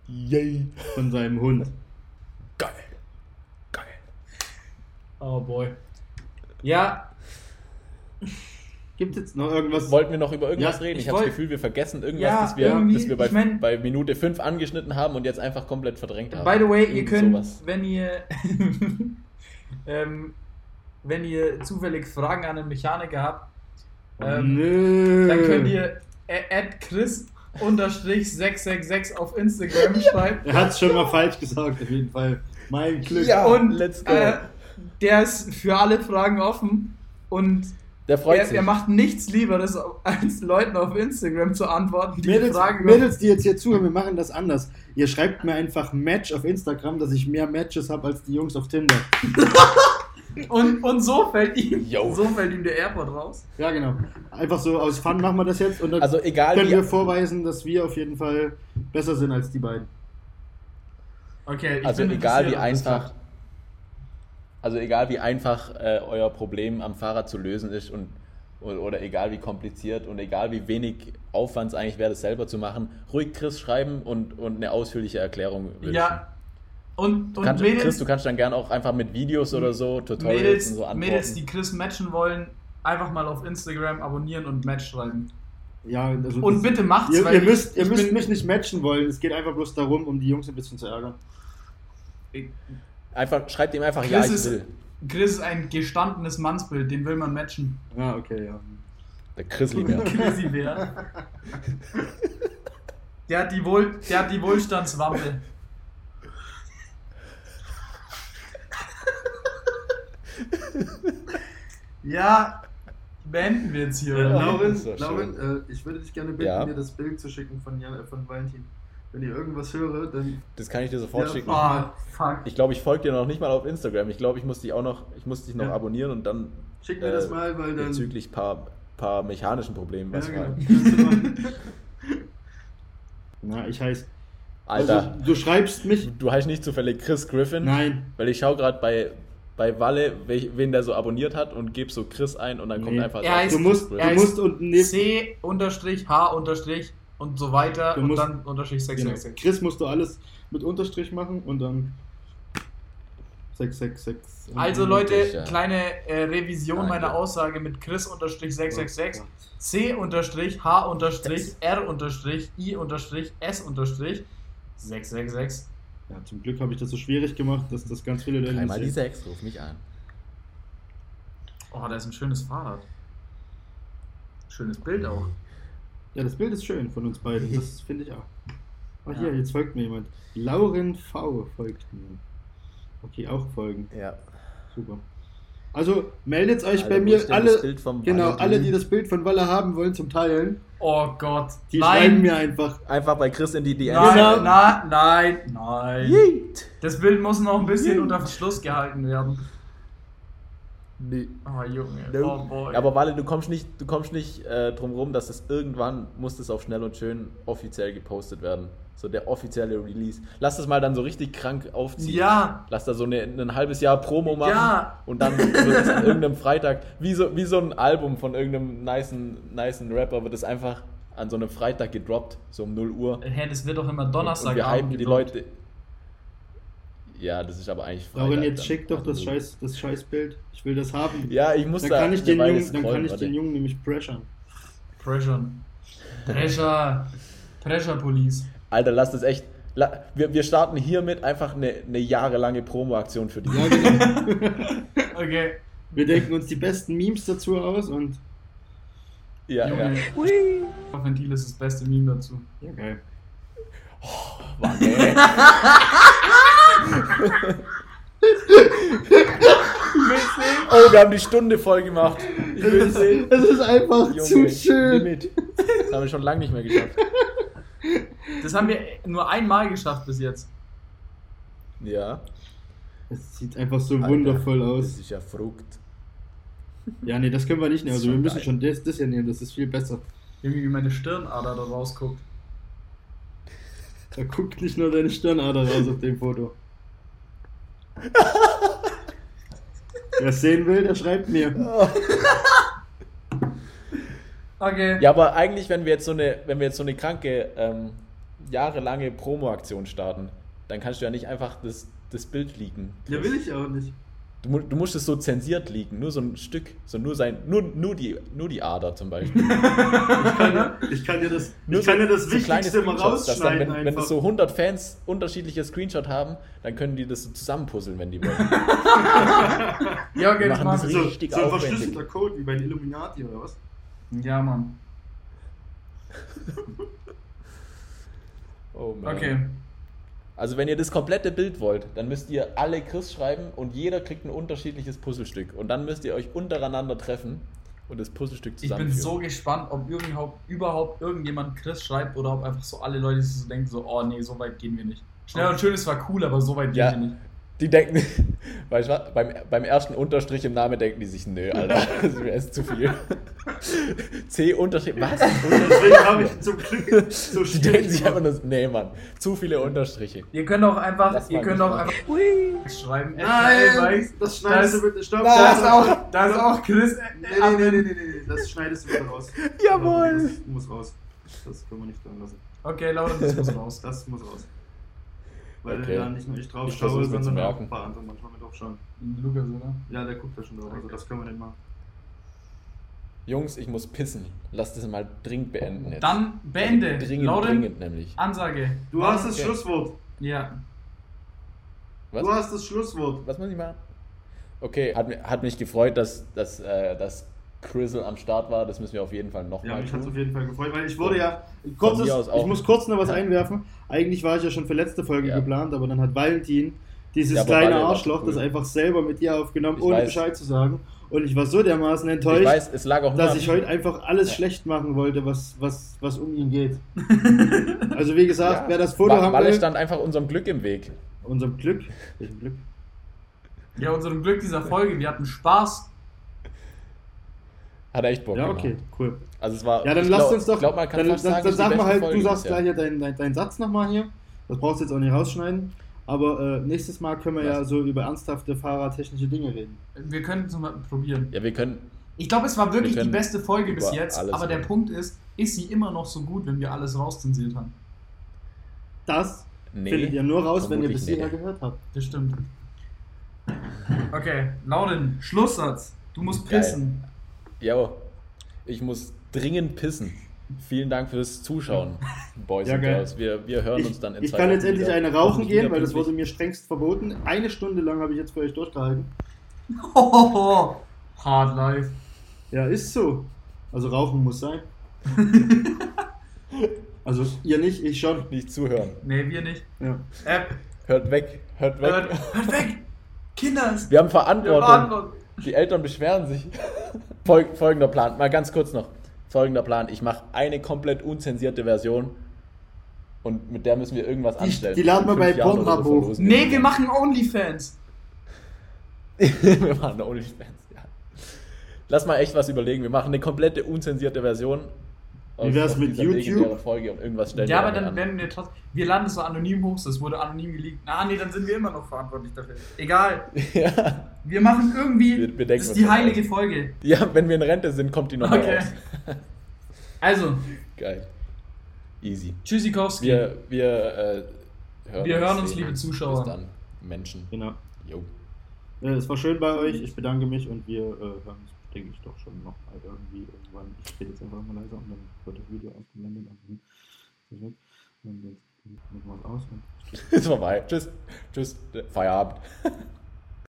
Yay. Von seinem Hund. Geil. Geil. Oh boy. Ja, Gibt es jetzt noch irgendwas? Wollten wir noch über irgendwas Ja, reden? Ich, ich habe das Gefühl, wir vergessen irgendwas, Ja, das wir, das wir bei, ich mein- bei Minute 5 angeschnitten haben und jetzt einfach komplett verdrängt haben. by the way, ihr Irgendwie könnt, sowas. wenn ihr ähm, wenn ihr zufällig Fragen an den Mechaniker habt, ähm, dann könnt ihr at Chris 666 auf Instagram schreiben. Er hat es schon mal falsch gesagt, auf jeden Fall. Mein Glück. Ja. Und let's go. Äh, der ist für alle Fragen offen und Der freut er, sich. er macht nichts Lieberes, als Leuten auf Instagram zu antworten, die Mädels, Fragen Mädels, die jetzt hier zuhören, wir machen das anders. Ihr schreibt mir einfach Match auf Instagram, dass ich mehr Matches habe als die Jungs auf Tinder. und, und so fällt ihm Yo. so fällt ihm der Airport raus. Ja, genau. Einfach so aus Fun machen wir das jetzt und dann Also egal können wir vorweisen, dass wir auf jeden Fall besser sind als die beiden. Okay, ich also bin egal wie einfach, also egal wie einfach äh, euer Problem am Fahrrad zu lösen ist und oder, oder egal wie kompliziert und egal wie wenig Aufwand es eigentlich wäre, das selber zu machen, ruhig Chris schreiben und, und eine ausführliche Erklärung wünschen. Ja. Und, Du und kannst, Mädels, Chris, du kannst dann gerne auch einfach mit Videos oder so, Tutorials Mädels, und so antworten. Mädels, die Chris matchen wollen, einfach mal auf Instagram abonnieren und Match schreiben. Ja, also Und bitte macht's, Ihr, weil ihr ich- müsst, ihr ich müsst bin- mich nicht matchen wollen. Es geht einfach bloß darum, um die Jungs ein bisschen zu ärgern. einfach, schreibt ihm einfach, ja, Chris, ich ist, will. Chris ist ein gestandenes Mannsbild, den will man matchen. Ah, okay, ja. Der Chrisli mehr. Chrissy Bär. Der hat die, Wohl, der hat die Wohlstandswampe. ja, beenden wir jetzt hier, oder? Lauren, Lauren äh, ich würde dich gerne bitten, Ja. mir das Bild zu schicken von, Jan, äh, von Valentin. Wenn ihr irgendwas höre, dann. Das kann ich dir sofort Ja, schicken. Oh, fuck. Ich glaube, ich folge dir noch nicht mal auf Instagram. Ich glaube, ich muss dich auch noch, ich muss dich noch Ja. abonnieren und dann Schick mir Äh, das mal, weil dann. bezüglich paar, paar mechanischen Problemen was ja, genau. Na, ich heiße. Alter, Also, du schreibst mich. du heißt nicht zufällig Chris Griffin? Nein. Weil ich schaue gerade bei, bei Walle, wen der so abonniert hat und gebe so Chris ein und dann kommt Nee. einfach Er heißt- Du musst, er du heißt musst unten neben. C unterstrich H unterstrich und so weiter Du und musst- dann unterstrich Genau. 666. Chris musst du alles mit Unterstrich machen und dann 666. Also Und- Leute, ja. kleine äh, Revision Danke. meiner Aussage mit Chris unterstrich 666, C unterstrich H unterstrich R unterstrich I unterstrich S unterstrich 666. Ja, zum Glück habe ich das so schwierig gemacht, dass das ganz viele Leute Dreimal die nicht sehen. 6, ruf mich an. Oh, da ist ein schönes Fahrrad. Schönes Bild auch. Ja, das Bild ist schön von uns beiden. Das finde ich auch. Oh, hier, Ja. jetzt folgt mir jemand. Lauren V folgt mir. Okay, auch folgen. Ja. Super. Also meldet euch Alter, bei mir alle. Bild vom Genau, Walle? alle, die das Bild von Walle haben wollen zum Teilen, Oh Gott. die schreiben nein. mir einfach. Einfach bei Chris in die DMs. Nein, Genau. na, nein, nein. Yeet. Das Bild muss noch ein bisschen unter Verschluss gehalten werden. Nee. Oh, Junge. No. Oh, boy. Aber Wale, du kommst nicht, du kommst nicht äh, drum rum, dass es irgendwann muss das auf schnell und schön offiziell gepostet werden. So der offizielle Release. Lass das mal dann so richtig krank aufziehen. ja. Lass da so eine, ein halbes Jahr Promo machen Ja. und dann wird es an irgendeinem Freitag, wie so, wie so ein Album von irgendeinem nicen, nicen Rapper, wird es einfach an so einem Freitag gedroppt, so um 0 Uhr. Hä, das wird doch immer und Donnerstag. wir hypen die Leute. Ja, das ist aber eigentlich Freitag. Lauren, jetzt dann. schick doch das, Scheiß, das Scheißbild. Ich will das haben. Ja, ich muss Dann da kann ich den Jungen, dann kann ich warte. den Jungen nämlich pressern. Pressure. Pressure. Pressure Police. Alter, lass das echt. La, wir, wir starten hiermit einfach eine, eine jahrelange Promo-Aktion für die. Ja, genau. Okay. Wir denken uns die besten Memes dazu aus und. Ja, ja. Junge. Ventil ist das beste Meme dazu. Ja, geil. Warte. ich will sehen. Oh, wir haben die Stunde voll gemacht. Ich will sehen. Es ist einfach Junge, zu schön. Limit. Das haben wir schon lange nicht mehr geschafft. Das haben wir nur einmal geschafft bis jetzt. Ja. Es sieht einfach so Alter, wundervoll Das aus. ist ja Frucht. Ja, nee, das können wir nicht nehmen. Das Also wir müssen geil. schon das, das hier nehmen, das ist viel besser. Irgendwie wie meine Stirnader da rausguckt. Da guckt nicht nur deine Stirnader raus auf dem Foto. Wer es sehen will, der schreibt mir. Okay. Ja, aber eigentlich, wenn wir jetzt so eine, wenn wir jetzt so eine kranke, ähm, jahrelange Promo-Aktion starten, dann kannst du ja nicht einfach das, das Bild leaken. Ja, will ich auch nicht. Du, du musst es so zensiert leaken, nur so ein Stück, so nur sein, nur, nur die, nur die Ader zum Beispiel. Ich kann, ich kann dir das, Nur ich kann dir das so kleine Wichtigste mal Screenshots, dass dann, rausschneiden wenn, wenn es so 100 Fans unterschiedliche Screenshot haben, dann können die das so zusammenpuzzeln, wenn die wollen. Ja, okay, das Machen das so, richtig so ein aufwendig. verschlüsselter Code wie bei den Illuminati oder was? Ja, Mann. Oh man. Okay. Also wenn ihr das komplette Bild wollt, dann müsst ihr alle Chris schreiben und jeder kriegt ein unterschiedliches Puzzlestück. Und dann müsst ihr euch untereinander treffen und das Puzzlestück Ich bin zusammenführen. so gespannt, ob überhaupt, überhaupt irgendjemand Chris schreibt oder ob einfach so alle Leute sich so denken, so, oh nee, so weit gehen wir nicht. Schnell und schön, es war cool, aber so weit gehen Ja. wir nicht. Die denken, weißt du was, beim, beim ersten Unterstrich im Namen denken die sich, nö, Alter, das ist zu viel. C Unterstrich, was? Deswegen habe ich zum Glück so Die denken sich einfach nur, nee, Mann, zu viele Unterstriche. Ihr könnt auch einfach, Lass ihr könnt auch einfach schreiben. Nein, weiß, das schneidest das- du bitte. Stopp. Da ist auch, da ist auch Chris. Nee, nee, nee, nee, nee, nee, das schneidest du bitte raus. Jawohl. Das muss raus. Das können wir nicht drin lassen. Okay, Laura, das muss raus. Das muss raus. Weil Okay. da nicht nur ich drauf Ich schaue, sondern auch ein paar andere manchmal mit drauf schauen. Lukas, oder? Ja, der guckt da schon drauf, also das können wir nicht machen. Jungs, ich muss pissen. Lass das mal dringend beenden jetzt. Dann beende. Dringend, Lauren, dringend nämlich. Ansage. Du hast das Okay. Schlusswort. Ja. Was? Du hast das Schlusswort. Was muss ich machen? Okay, hat, hat mich gefreut, dass, dass, äh, dass Crizzle am Start war. Das müssen wir auf jeden Fall Ja, nochmal mich hat es auf jeden Fall gefreut, weil ich wurde ja. Kurzes, ich muss kurz noch was einwerfen. Eigentlich war ich ja schon für letzte Folge Ja. geplant, aber dann hat Valentin dieses Ja, kleine Arschloch cool. das einfach selber mit dir aufgenommen, Ich ohne weiß. Bescheid zu sagen. Und ich war so dermaßen Ich enttäuscht, weiß, es lag auch nur dass ich heute einfach alles Ja. schlecht machen wollte, was, was, was um ihn geht. also wie gesagt, Ja. wer das Foto Wa- haben Walle will, stand einfach unserem Glück im Weg. unserem Glück. Welchem Glück? Ja, unserem Glück dieser Folge. Wir hatten Spaß. Hat er echt Bock Ja, gemacht. okay, cool. Also es war. Ja, dann glaub- uns doch. Ich glaube, man kann dann, fast dann, sagen, dann sag mal halt, Folge du sagst gleich hier deinen dein, dein Satz nochmal hier. Das brauchst du jetzt auch nicht rausschneiden. Aber äh, nächstes Mal können wir ja Was? so über ernsthafte fahrradtechnische Dinge reden. Wir können es mal probieren. Ja, wir können. Ich glaube, es war wirklich Wir die beste Folge bis jetzt. Aber der reden. Punkt ist, ist sie immer noch so gut, wenn wir alles rauszensiert haben? Das Nee. findet ihr nur raus, wenn ihr bis hierher nee. gehört habt. Das stimmt. Okay, Lauren, Schlusssatz. Du musst Geil. pissen. Jo, ich muss dringend pissen. Vielen Dank fürs Zuschauen, Boys Ja, und. Girls. Wir, wir hören Ich, uns dann in ich zwei kann jetzt endlich eine rauchen gehen, weil das wurde mir strengst verboten. Eine Stunde lang habe ich jetzt für euch durchgehalten. Hohoho. Hard life. Ja, ist so. Also rauchen muss sein. also ihr nicht, ich schon. Nicht zuhören. Nee, wir nicht. Ja. Äh, Hört weg, hört weg. hört, hört weg! Kinder! Wir haben Wir Verantwortung. Die Eltern beschweren sich. Fol folgender Plan, mal ganz kurz noch. Folgender Plan, ich mache eine komplett unzensierte Version und mit der müssen wir irgendwas Die- anstellen. die laden wir bei Pornhub hoch. verlosen Nee, wir machen Onlyfans. wir machen OnlyFans, ja. Lass mal echt was überlegen. Wir machen eine komplette unzensierte Version. Wie wär's aus mit YouTube? Folge und irgendwas stellen Ja, wir aber dann an. werden wir trotzdem. Wir laden es so anonym hoch, das wurde anonym geleakt. Ah, nee, dann sind wir immer noch verantwortlich dafür. Egal. ja. Wir machen irgendwie. Wir- wir das ist uns die heilige aus. Folge. ja, wenn wir in Rente sind, kommt die nochmal Okay. raus. Also, Geil. Easy. Tschüssikowski. Wir, wir, äh, hören, Wir hören uns, sehen liebe Zuschauer. Bis dann, Menschen. Genau. Jo. Äh, es war schön bei euch. Ich bedanke mich und wir äh, hören uns, denke ich, doch schon noch mal irgendwie irgendwann. Ich rede jetzt einfach mal leiser und dann wird das Video ausgeblendet. Und dann ist es weg. Und jetzt machen wir es aus. Und Ist vorbei. Tschüss. Tschüss. Feierabend.